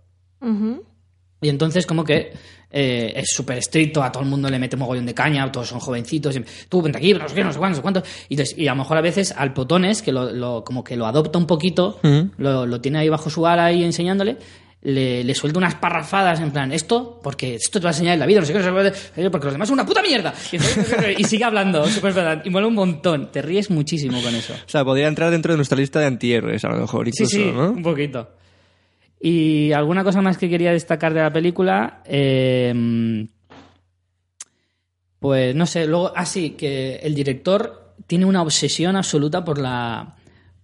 Y entonces como que eh, es súper estricto, a todo el mundo le mete mogollón de caña, todos son jovencitos, y, tú vente aquí, no sé qué, no sé cuánto, no sé cuánto. Y, entonces- y a lo mejor a veces al Potones, que lo, lo- como que lo adopta un poquito, lo, lo tiene ahí bajo su ala ahí enseñándole, le, le suelta unas parrafadas en plan, esto, porque esto te va a enseñar en la vida, no sé qué, no sé qué, porque los demás son una puta mierda. Y, entonces- y sigue hablando, súper pedante, y mola un montón, te ríes muchísimo con eso. O sea, podría entrar dentro de nuestra lista de antihéroes, a lo mejor, Sí, incluso, sí, ¿no? un poquito. Y alguna cosa más que quería destacar de la película, eh, pues no sé, luego, así que el director tiene una obsesión absoluta por la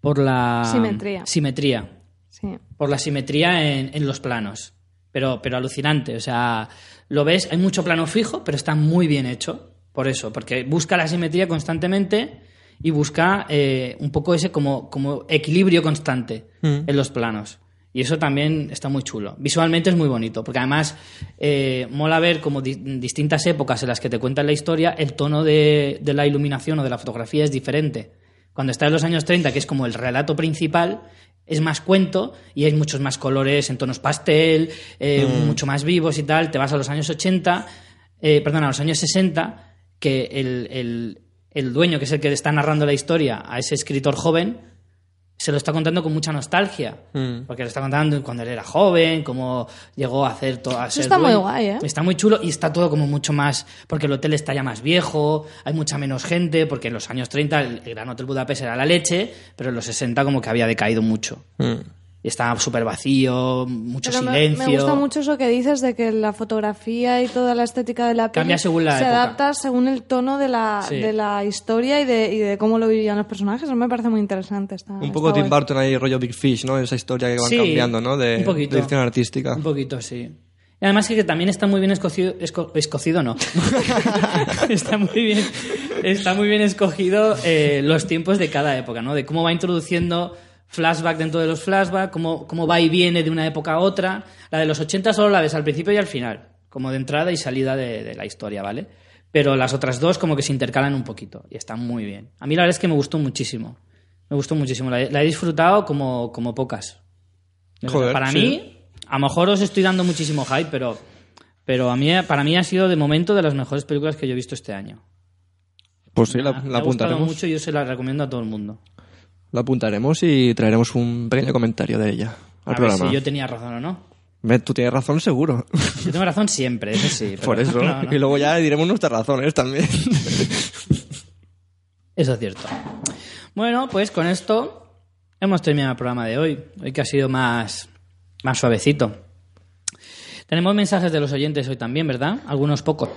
por la Simetría. simetría, Sí. por la simetría en, en los planos, pero pero alucinante, o sea, lo ves, hay mucho plano fijo, pero está muy bien hecho, por eso, porque busca la simetría constantemente y busca eh, un poco ese como, como equilibrio constante Mm. en los planos. Y eso también está muy chulo. Visualmente es muy bonito, porque además eh, mola ver como di- distintas épocas en las que te cuentan la historia, el tono de, de la iluminación o de la fotografía es diferente. Cuando está en los años 30, que es como el relato principal, es más cuento y hay muchos más colores en tonos pastel, eh, mucho más vivos y tal. Te vas a los años 80, eh, perdón, a los años 60, que el, el- el dueño, que es el que está narrando la historia a ese escritor joven, se lo está contando con mucha nostalgia. Mm. Porque lo está contando cuando él era joven, cómo llegó a hacer todo. Está muy guay, ¿eh? Está muy chulo y está todo como mucho más. Porque el hotel está ya más viejo, hay mucha menos gente, porque en los años 30 el, el Gran Hotel Budapest era la leche, pero en los 60 como que había decaído mucho. Mm. Y estaba súper vacío, mucho Pero me- silencio. Me, gusta mucho eso que dices de que la fotografía y toda la estética de la peli Cambia según la se época. adapta según el tono de la, Sí. de la historia y de, y de cómo lo vivían los personajes. Eso me parece muy interesante. Está, Un está poco Tim. Burton ahí, rollo Big Fish, ¿no? Esa historia que van Sí, cambiando, ¿no? De, un poquito. de dirección artística. Un poquito, sí. Y además que también está muy bien escogido, esco- escogido no. está muy bien, está muy bien escogido eh, los tiempos de cada época, ¿no? De cómo va introduciendo flashback dentro de los flashbacks, cómo, cómo va y viene de una época a otra. La de los 80 solo la ves al principio y al final, como de entrada y salida de, de la historia, ¿vale? Pero las otras dos como que se intercalan un poquito y están muy bien. A mí la verdad es que me gustó muchísimo. Me gustó muchísimo. La he, la he disfrutado como, como pocas. Joder, para sí. mí, a lo mejor os estoy dando muchísimo hype, pero, pero a mí, para mí ha sido de momento de las mejores películas que yo he visto este año. Pues sí, la, Me ha- me la ha gustado mucho y yo se la recomiendo a todo el mundo. La apuntaremos y traeremos un pequeño comentario de ella al a programa. ver si yo tenía razón o no. Ve, Tú tienes razón, seguro. Yo tengo razón siempre, eso sí. pero- Por eso. no, no. Y luego ya diremos nuestras razones también. Eso es cierto. Bueno, pues con esto hemos terminado el programa de hoy. Hoy que ha sido más, más suavecito. Tenemos mensajes de los oyentes hoy también, ¿verdad? Algunos pocos.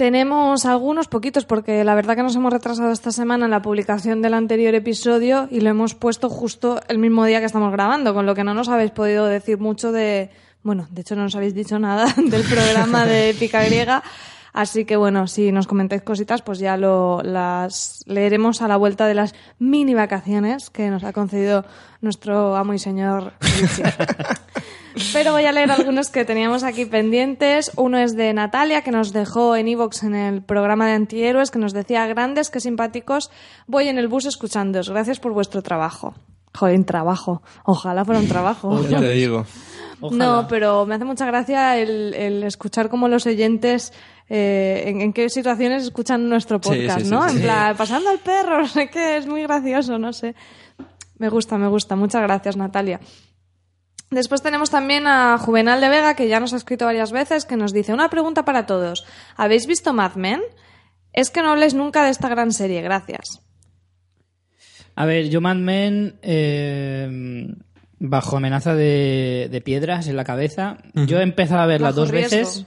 Tenemos algunos poquitos porque la verdad que nos hemos retrasado esta semana en la publicación del anterior episodio y lo hemos puesto justo el mismo día que estamos grabando, con lo que no nos habéis podido decir mucho de... Bueno, de hecho no nos habéis dicho nada del programa de Épica Griega. Así que bueno, si nos comentáis cositas, pues ya lo, las leeremos a la vuelta de las mini vacaciones que nos ha concedido nuestro amo y señor. Pero voy a leer algunos que teníamos aquí pendientes. Uno es de Natalia, que nos dejó en Evox en el programa de antihéroes, que nos decía, grandes, que simpáticos, voy en el bus escuchándoos. Gracias por vuestro trabajo. Joder, trabajo. Ojalá fuera un trabajo. ya te digo. Ojalá. No, pero me hace mucha gracia el, el escuchar cómo los oyentes, eh, en, en qué situaciones escuchan nuestro podcast, sí, sí, ¿no? sí. En plan, pasando al perro, sé qué, es muy gracioso, no sé. Me gusta, me gusta. Muchas gracias, Natalia. Después tenemos también a Juvenal de Vega, que ya nos ha escrito varias veces, que nos dice, una pregunta para todos. ¿Habéis visto Mad Men? Es que no habléis nunca de esta gran serie, gracias. A ver, yo Mad Men... eh, bajo amenaza de, de piedras en la cabeza. Yo he empezado a verla Bajo dos riesgo. veces.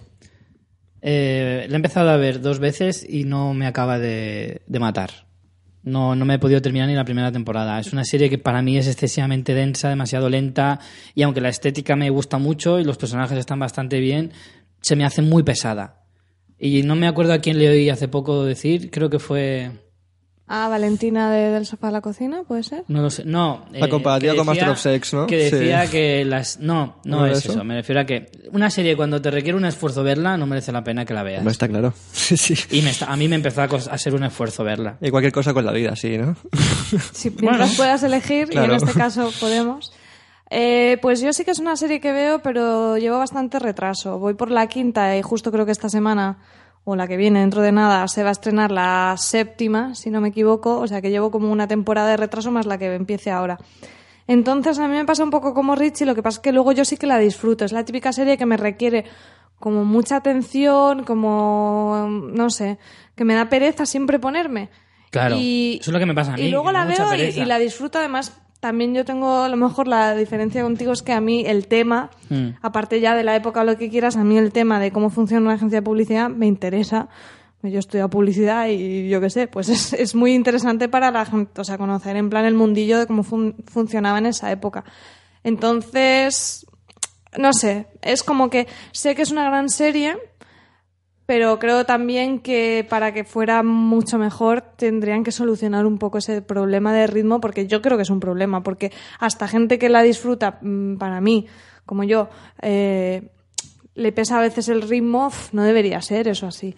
Eh, la he empezado a ver dos veces y no me acaba de, de matar. No, no me he podido terminar ni la primera temporada. Es una serie que para mí es excesivamente densa, demasiado lenta, y aunque la estética me gusta mucho y los personajes están bastante bien, se me hace muy pesada. Y no me acuerdo a quién le oí hace poco decir, creo que fue... Ah, Valentina de- del sofá a la cocina, ¿puede ser? No lo sé. No. La eh, comparativa con Master of Sex, ¿no? Que decía Sí. que las. No, no, ¿No es eso? eso? Me refiero a que una serie cuando te requiere un esfuerzo verla no merece la pena que la veas. Hombre, está claro. Sí, sí. Y me está- a mí me empezó a, a ser un esfuerzo verla. Y cualquier cosa con la vida, sí, ¿no? Si mientras puedas elegir, y en este caso podemos. Eh, pues yo sí que es una serie que veo, pero llevo bastante retraso. Voy por la quinta y justo creo que esta semana, o la que viene dentro de nada, se va a estrenar la séptima, si no me equivoco. O sea que llevo como una temporada de retraso más la que empiece ahora. Entonces a mí me pasa un poco como Richie, lo que pasa es que luego yo sí que la disfruto. Es la típica serie que me requiere como mucha atención, como, no sé, que me da pereza siempre ponerme. Claro, Y, eso es lo que me pasa a mí, Y luego la veo y, y la disfruto. Además, también yo tengo, a lo mejor la diferencia contigo es que a mí el tema, Mm. aparte ya de la época o lo que quieras, a mí el tema de cómo funciona una agencia de publicidad me interesa. Yo estudio publicidad y yo qué sé, pues es, es muy interesante para la gente, o sea, conocer en plan el mundillo de cómo fun- funcionaba en esa época. Entonces, no sé, es como que sé que es una gran serie, pero creo también que para que fuera mucho mejor tendrían que solucionar un poco ese problema de ritmo, porque yo creo que es un problema, porque hasta gente que la disfruta, mm, para mí, como yo, eh, le pesa a veces el ritmo, no debería ser eso así.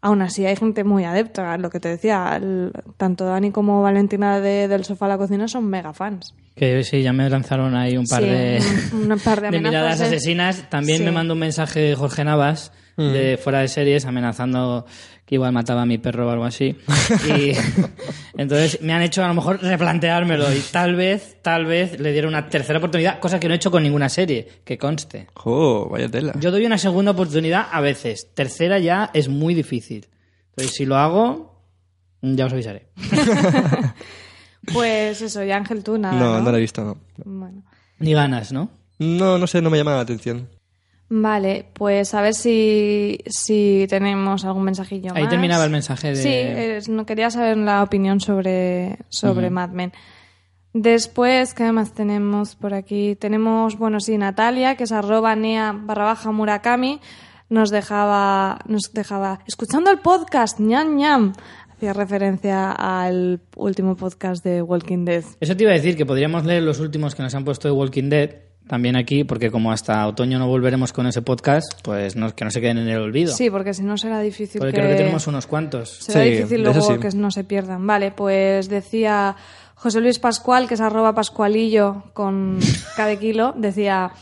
Aún así, hay gente muy adepta, lo que te decía, el- tanto Dani como Valentina de- del sofá a la cocina son mega fans. Que sí, ya me lanzaron ahí un par Sí, de, un- un par de miradas de- asesinas. También Sí. me mandó un mensaje Jorge Navas de fuera de series amenazando que igual mataba a mi perro o algo así. Y entonces me han hecho a lo mejor replanteármelo y tal vez, tal vez le diera una tercera oportunidad, cosa que no he hecho con ninguna serie, que conste. ¡Jo! Vaya tela. Yo doy una segunda oportunidad a veces, tercera ya es muy difícil. Entonces si lo hago, ya os avisaré. Pues eso, y Ángel, tú nada. no, no, no la he visto, no. Bueno. Ni ganas, ¿no? No, no sé, no me llama la atención. Vale, pues a ver si, si tenemos algún mensajillo Ahí más. terminaba el mensaje de... Sí, es- no quería saber la opinión sobre, sobre Mad Men. Después, ¿qué más tenemos por aquí? Tenemos, bueno, sí, Natalia, que es arroba nea barra baja murakami, nos dejaba, nos dejaba, escuchando el podcast, ñam ñam, hacía referencia al último podcast de Walking Dead. Eso te iba a decir que podríamos leer los últimos que nos han puesto de Walking Dead también aquí, porque como hasta otoño no volveremos con ese podcast, pues no, que no se queden en el olvido. Sí, porque si no será difícil porque que... creo que tenemos unos cuantos. Será Sí, difícil luego sí. que no se pierdan. Vale, pues decía José Luis Pascual, que es arroba pascualillo con cada kilo, decía...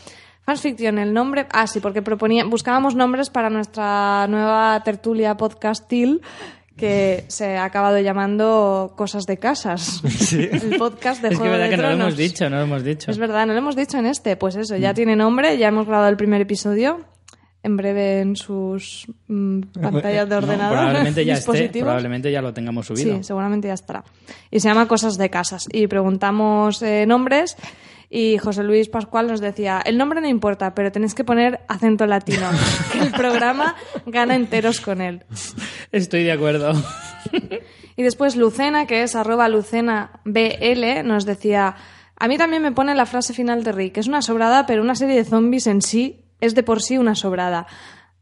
Fansfiction, el nombre... Ah, sí, porque proponía... Buscábamos nombres para nuestra nueva tertulia podcastil que se ha acabado llamando Cosas de Casas. El podcast de es que Juego es verdad de que no lo hemos dicho, no lo hemos dicho. Es verdad, no lo hemos dicho en este. Pues eso, Mm. ya tiene nombre, ya hemos grabado el primer episodio. En breve en sus mm, pantallas de No, ordenador. probablemente ya esté, dispositivos. probablemente ya lo tengamos subido. Sí, seguramente ya estará. Y se llama Cosas de Casas. Y preguntamos eh, nombres y José Luis Pascual nos decía, el nombre no importa, pero tenéis que poner acento latino, que el programa gana enteros con él. Estoy de acuerdo. Y después Lucena, que es arroba Lucena BL, nos decía, a mí también me pone la frase final de Rick, es una sobrada, pero una serie de zombies en sí es de por sí una sobrada.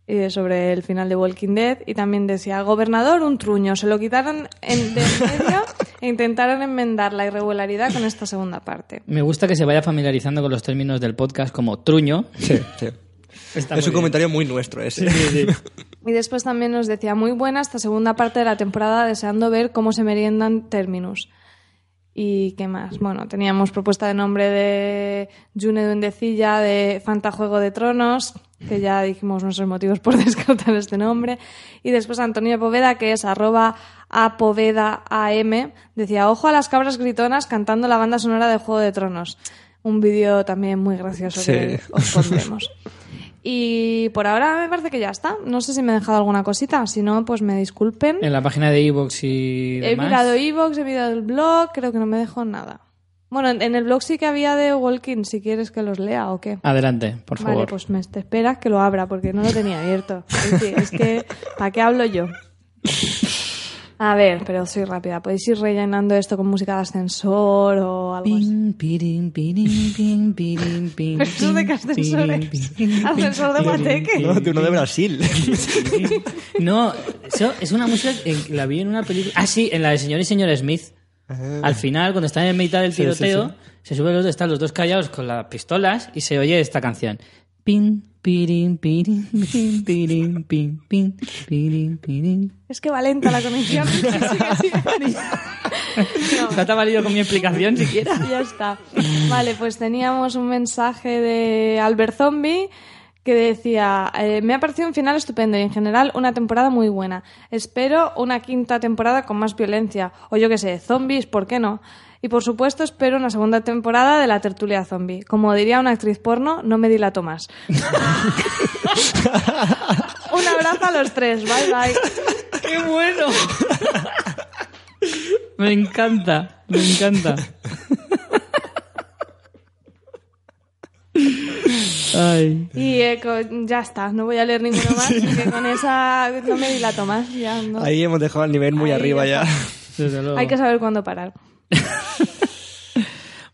Y sobre el final de Walking Dead. Y también decía, gobernador, un truño. Se lo quitaron en, de en medio intentaron enmendar la irregularidad con esta segunda parte. Me gusta que se vaya familiarizando con los términos del podcast como truño. Sí, sí. Está es un bien. comentario muy nuestro ese. Y después también nos decía, muy buena esta segunda parte de la temporada, deseando ver cómo se meriendan Terminus. ¿Y qué más? Bueno, teníamos propuesta de nombre de June Duendecilla, de Fanta Juego de Tronos, que ya dijimos nuestros motivos por descartar este nombre. Y después Antonio Poveda, que es arroba apovedam, decía, ojo a las cabras gritonas cantando la banda sonora de Juego de Tronos. Un vídeo también muy gracioso que os pondremos. Y por ahora me parece que ya está. No sé si me he dejado alguna cosita. Si no, pues me disculpen. En la página de Evox y He demás. mirado Evox, he mirado el blog, creo que no me dejo nada. Bueno, en- el blog sí que había de Walking, si quieres que los lea o qué. Adelante, por Vale, favor. pues me te esperas que lo abra porque no lo tenía abierto. Es que, es que ¿para qué hablo yo? A ver, pero soy rápida. Podéis ir rellenando esto con música de ascensor o algo así. Pin, pirin, pirin, pin, pirin, pin, Pero eso de qué pirin, pin. Ascensor de Guateque. No, de uno de Brasil. No, eso es una música que la vi en una película. Ah, sí, en la de Señor y Señor Smith. Al final, cuando están en mitad del Sí, sí, tiroteo, sí. se suben los dos, están los dos callados con las pistolas y se oye esta canción. Pin, pirin, pirin, pin, pirin, pin, pin, pirin, pirin. Es que va lenta la conexión. ¿No te ha valido con mi explicación siquiera? ya está. Vale, pues teníamos un mensaje de Albert Zombie que decía, eh, me ha parecido un final estupendo y en general una temporada muy buena. Espero una quinta temporada con más violencia. O yo qué sé, zombies, ¿por qué no? Y por supuesto espero una segunda temporada de la tertulia zombie. Como diría una actriz porno, no me dilato más. un abrazo a los tres, bye bye. ¡Qué bueno! Me encanta, me encanta. Ay. Y eh, ya está, no voy a leer ninguno más, porque con esa no me dilato más. Ya, no. Ahí hemos dejado el nivel muy Ahí arriba ya. Hay que saber cuándo parar.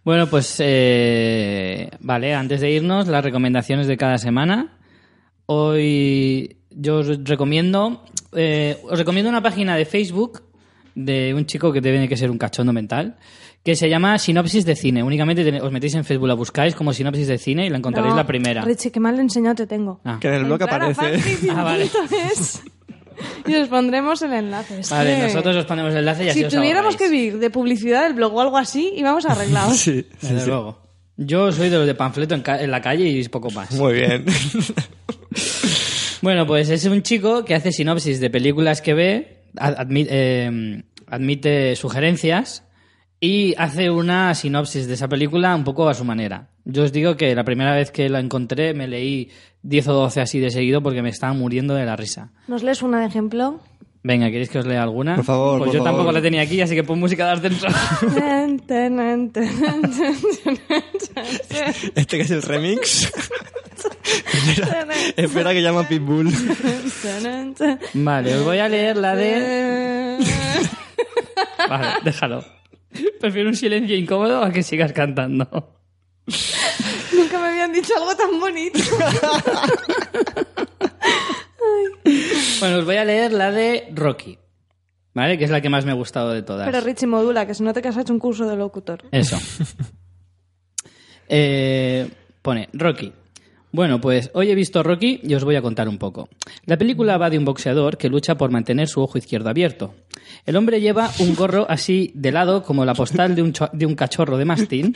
Bueno, pues eh, vale, antes de irnos, las recomendaciones de cada semana. Hoy yo os recomiendo, eh, os recomiendo una página de Facebook de un chico que tiene que ser un cachondo mental, que se llama Sinopsis de Cine. Únicamente os metéis en Facebook, la buscáis como Sinopsis de Cine y la encontraréis No, la primera. Richie, qué mal enseñado te tengo. Ah. Que en el blog aparece. Ah, vale. Y os pondremos el enlace. Es Vale, que nosotros os ponemos el enlace y así Si os tuviéramos que vivir de publicidad del blog o algo así, íbamos arreglados. Sí, sí, Desde sí. luego. Yo soy de los de panfleto en, ca- en la calle y poco más. Muy bien. Bueno, pues es un chico que hace sinopsis de películas que ve, ad- admi- eh, admite sugerencias y hace una sinopsis de esa película un poco a su manera. Yo os digo que la primera vez que la encontré me leí 10 o 12 así de seguido porque me estaba muriendo de la risa. ¿Nos lees una de ejemplo? Venga, ¿queréis que os lea alguna? Por favor, Pues por yo tampoco la tenía aquí, así que pon música de ascensor. Este que es el remix. espera, espera que llama Pitbull. vale, os voy a leer la de... Vale, déjalo. Prefiero un silencio incómodo a que sigas cantando. Nunca me habían dicho algo tan bonito. Bueno, os voy a leer la de Rocky. ¿Vale? Que es la que más me ha gustado de todas. Pero Richie modula, que se note que has hecho un curso de locutor. Eso. Eh, pone Rocky. Bueno, pues hoy he visto Rocky y os voy a contar un poco. La película va de un boxeador que lucha por mantener su ojo izquierdo abierto. El hombre lleva un gorro así de lado como la postal de un, de un cachorro de mastín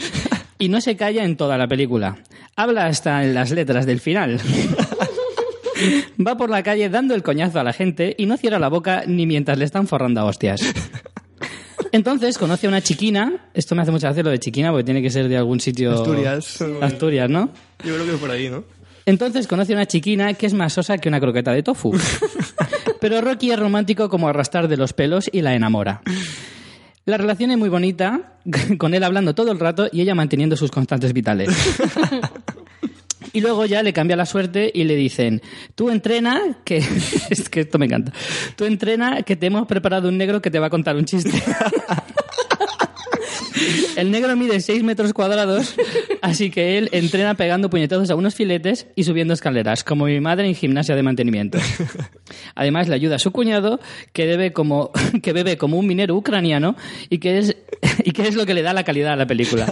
y no se calla en toda la película. Habla hasta en las letras del final. Va por la calle dando el coñazo a la gente y no cierra la boca ni mientras le están forrando a hostias. Entonces conoce a una chiquina. Esto me hace mucha gracia lo de chiquina porque tiene que ser de algún sitio. Asturias. Asturias, ¿no? Yo creo que por ahí, ¿no? Entonces conoce a una chiquina que es más sosa que una croqueta de tofu. Pero Rocky es romántico como arrastrar de los pelos y la enamora. La relación es muy bonita, con él hablando todo el rato y ella manteniendo sus constantes vitales. Y luego ya le cambia la suerte y le dicen, tú entrena, que es que esto me encanta, tú entrena que te hemos preparado un negro que te va a contar un chiste. El negro mide 6 metros cuadrados, así que él entrena pegando puñetazos a unos filetes y subiendo escaleras, como mi madre en gimnasia de mantenimiento. Además, le ayuda a su cuñado, que, debe como, que bebe como un minero ucraniano y que, es, y que es lo que le da la calidad a la película.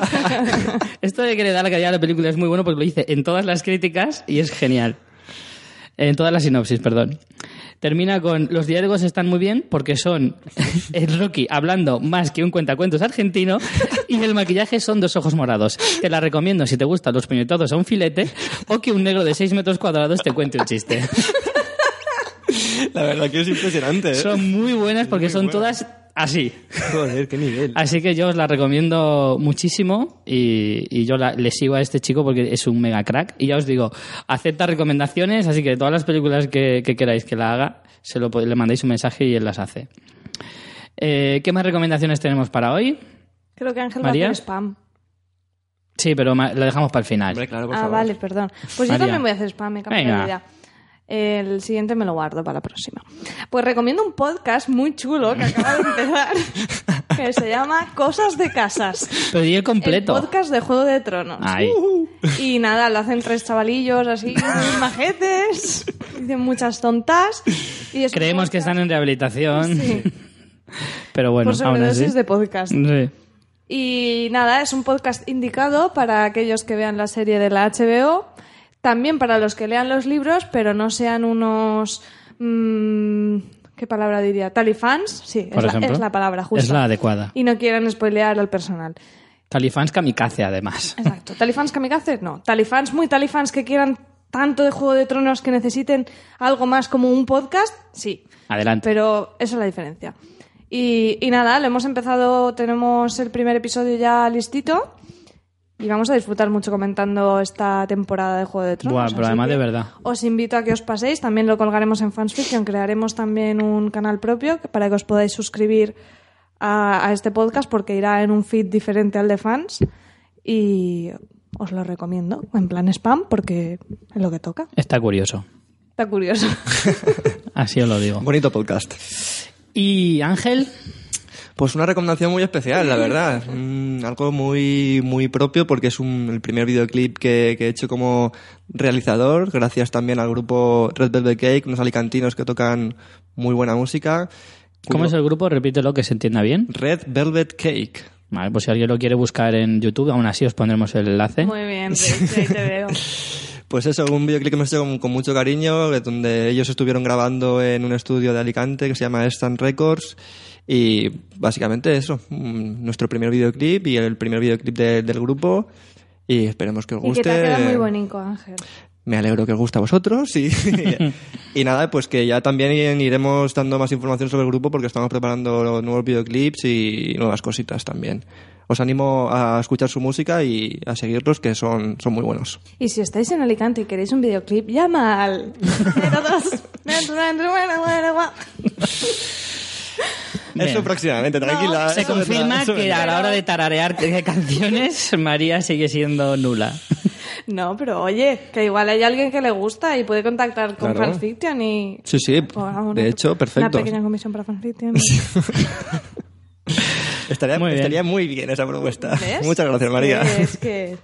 Esto de que le da la calidad a la película es muy bueno porque lo dice en todas las críticas y es genial. En todas las sinopsis, perdón. Termina con los diálogos están muy bien porque son el Rocky hablando más que un cuentacuentos argentino y el maquillaje son dos ojos morados. Te la recomiendo si te gustan los puñetazos a un filete o que un negro de 6 metros cuadrados te cuente un chiste. La verdad que es impresionante, ¿eh? Son muy buenas porque Muy son todas así. Joder, qué nivel. Así que yo os la recomiendo muchísimo y, y yo la- le sigo a este chico porque es un mega crack. Y ya os digo, acepta recomendaciones, así que todas las películas que, que queráis que la haga, se lo, le mandáis un mensaje y él las hace. Eh, ¿Qué más recomendaciones tenemos para hoy? Creo que Ángel María. va a hacer spam. Sí, pero lo dejamos para el final. Hombre, claro, por Ah, favor. vale, perdón. Pues yo también voy a hacer spam, me cambio de idea. El siguiente me lo guardo para la próxima. Pues recomiendo un podcast muy chulo que acaba de empezar, que se llama Cosas de Casas. Pero el El completo. podcast de Juego de Tronos. Ahí. Y nada, lo hacen tres chavalillos así, muy majetes, dicen muchas tontas. Y Creemos que están en rehabilitación. Sí, Pero bueno, por aún así. de podcast. Sí. Y nada, es un podcast indicado para aquellos que vean la serie de la HBO, también para los que lean los libros, pero no sean unos... mm, ¿Qué palabra diría? ¿Talifans? Sí, es, la, ejemplo. es la palabra justa. Es la adecuada. Y no quieran spoilear al personal. Talifans kamikaze, además. Exacto. ¿Talifans kamikaze? No. ¿Talifans muy talifans que quieran tanto de Juego de Tronos que necesiten algo más como un podcast? Sí. Adelante. Pero esa es la diferencia. Y, y nada, lo hemos empezado, tenemos el primer episodio ya listito y vamos a disfrutar mucho comentando esta temporada de Juego de Tronos. Buah, pero además de verdad. Os invito a que os paséis, también lo colgaremos en Fansfiction, crearemos también un canal propio para que os podáis suscribir a, a este podcast porque irá en un feed diferente al de fans y os lo recomiendo en plan spam porque es lo que toca. Está curioso. Está curioso. Así os lo digo. Bonito podcast. Y Ángel, Pues una recomendación muy especial, la verdad. Mm, algo muy, muy propio porque es un- el primer videoclip que, que he hecho como realizador, gracias también al grupo Red Velvet Cake, unos alicantinos que tocan muy buena música. ¿cómo es el grupo? Repítelo que se entienda bien. Red Velvet Cake. Vale, pues si alguien lo quiere buscar en YouTube, aún así os pondremos el enlace. Muy bien, Rich, ahí te veo. Pues eso, un videoclip que hemos hecho con, con mucho cariño, de donde ellos estuvieron grabando en un estudio de Alicante que se llama Instant Records. Y básicamente eso, mm, nuestro primer videoclip y el primer videoclip de- del grupo. Y esperemos que os Y guste. que te ha quedado muy bonito, Ángel. Me alegro que os guste a vosotros. Y, y nada, pues que ya también iremos dando más información sobre el grupo porque estamos preparando nuevos videoclips y nuevas cositas también. Os animo a escuchar su música y a seguirlos, que son, son muy buenos. Y si estáis en Alicante y queréis un videoclip, llama al... 02. Bien. Eso próximamente, tranquila. Se vendrá, confirma eso que a la hora de tararear canciones, María sigue siendo nula. No, pero oye, que igual hay alguien que le gusta y puede contactar con Claro. Fanfiction y... Sí, sí, una- de hecho, perfecto. Una pequeña comisión para Fanfiction. Estaría Muy estaría muy bien esa propuesta. ¿Ves? Muchas gracias, María. Es que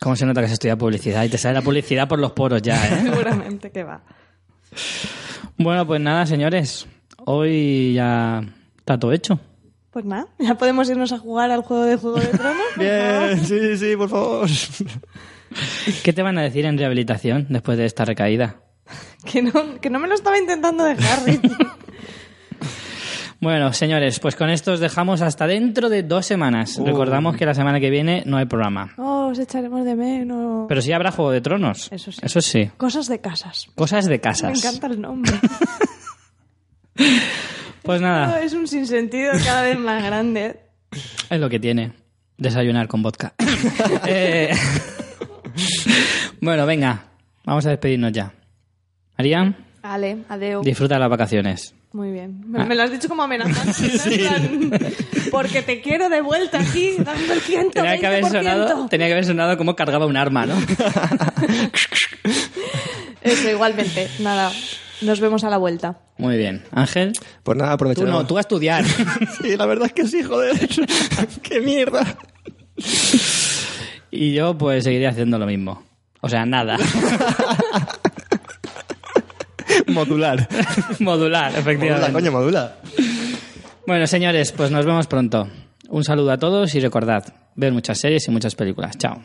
¿Cómo se nota que se estudia publicidad? Y te sale la publicidad por los poros ya, ¿eh? seguramente que va. Bueno, pues nada, señores. Hoy ya está todo hecho. Pues nada, ya podemos irnos a jugar al juego de Juego de Tronos. Bien, sí, sí, por favor. ¿Qué te van a decir en rehabilitación después de esta recaída? Que no, que no me lo estaba intentando dejar, Ricky. Bueno, señores, pues con esto os dejamos hasta dentro de dos semanas. Recordamos que la semana que viene no hay programa. Oh, os echaremos de menos. Pero sí habrá Juego de Tronos. Eso sí. Eso sí. Cosas de casas. Cosas de Me casas. encanta el nombre. Pues nada, es un sinsentido cada vez más grande. es lo que tiene. Desayunar con vodka. Eh, Bueno, venga. Vamos a despedirnos ya. María, Ale, adeu. disfruta de las vacaciones. Muy bien. Me, me lo has dicho como amenazante. Porque te quiero de vuelta aquí, dando el 120%. Tenía que haber sonado, tenía que haber sonado como cargaba un arma, ¿no? Eso, igualmente. Nada, nos vemos a la vuelta. Muy bien. Ángel, Pues nada, tú aprovecharemos. no, tú a estudiar. Sí, la verdad es que sí, joder. ¡Qué mierda! Y yo pues seguiré haciendo lo mismo. O sea, nada. Modular. Modular, Modula, efectivamente. coño, modula. Bueno, señores, pues nos vemos pronto. Un saludo a todos y recordad, ver muchas series y muchas películas. Chao.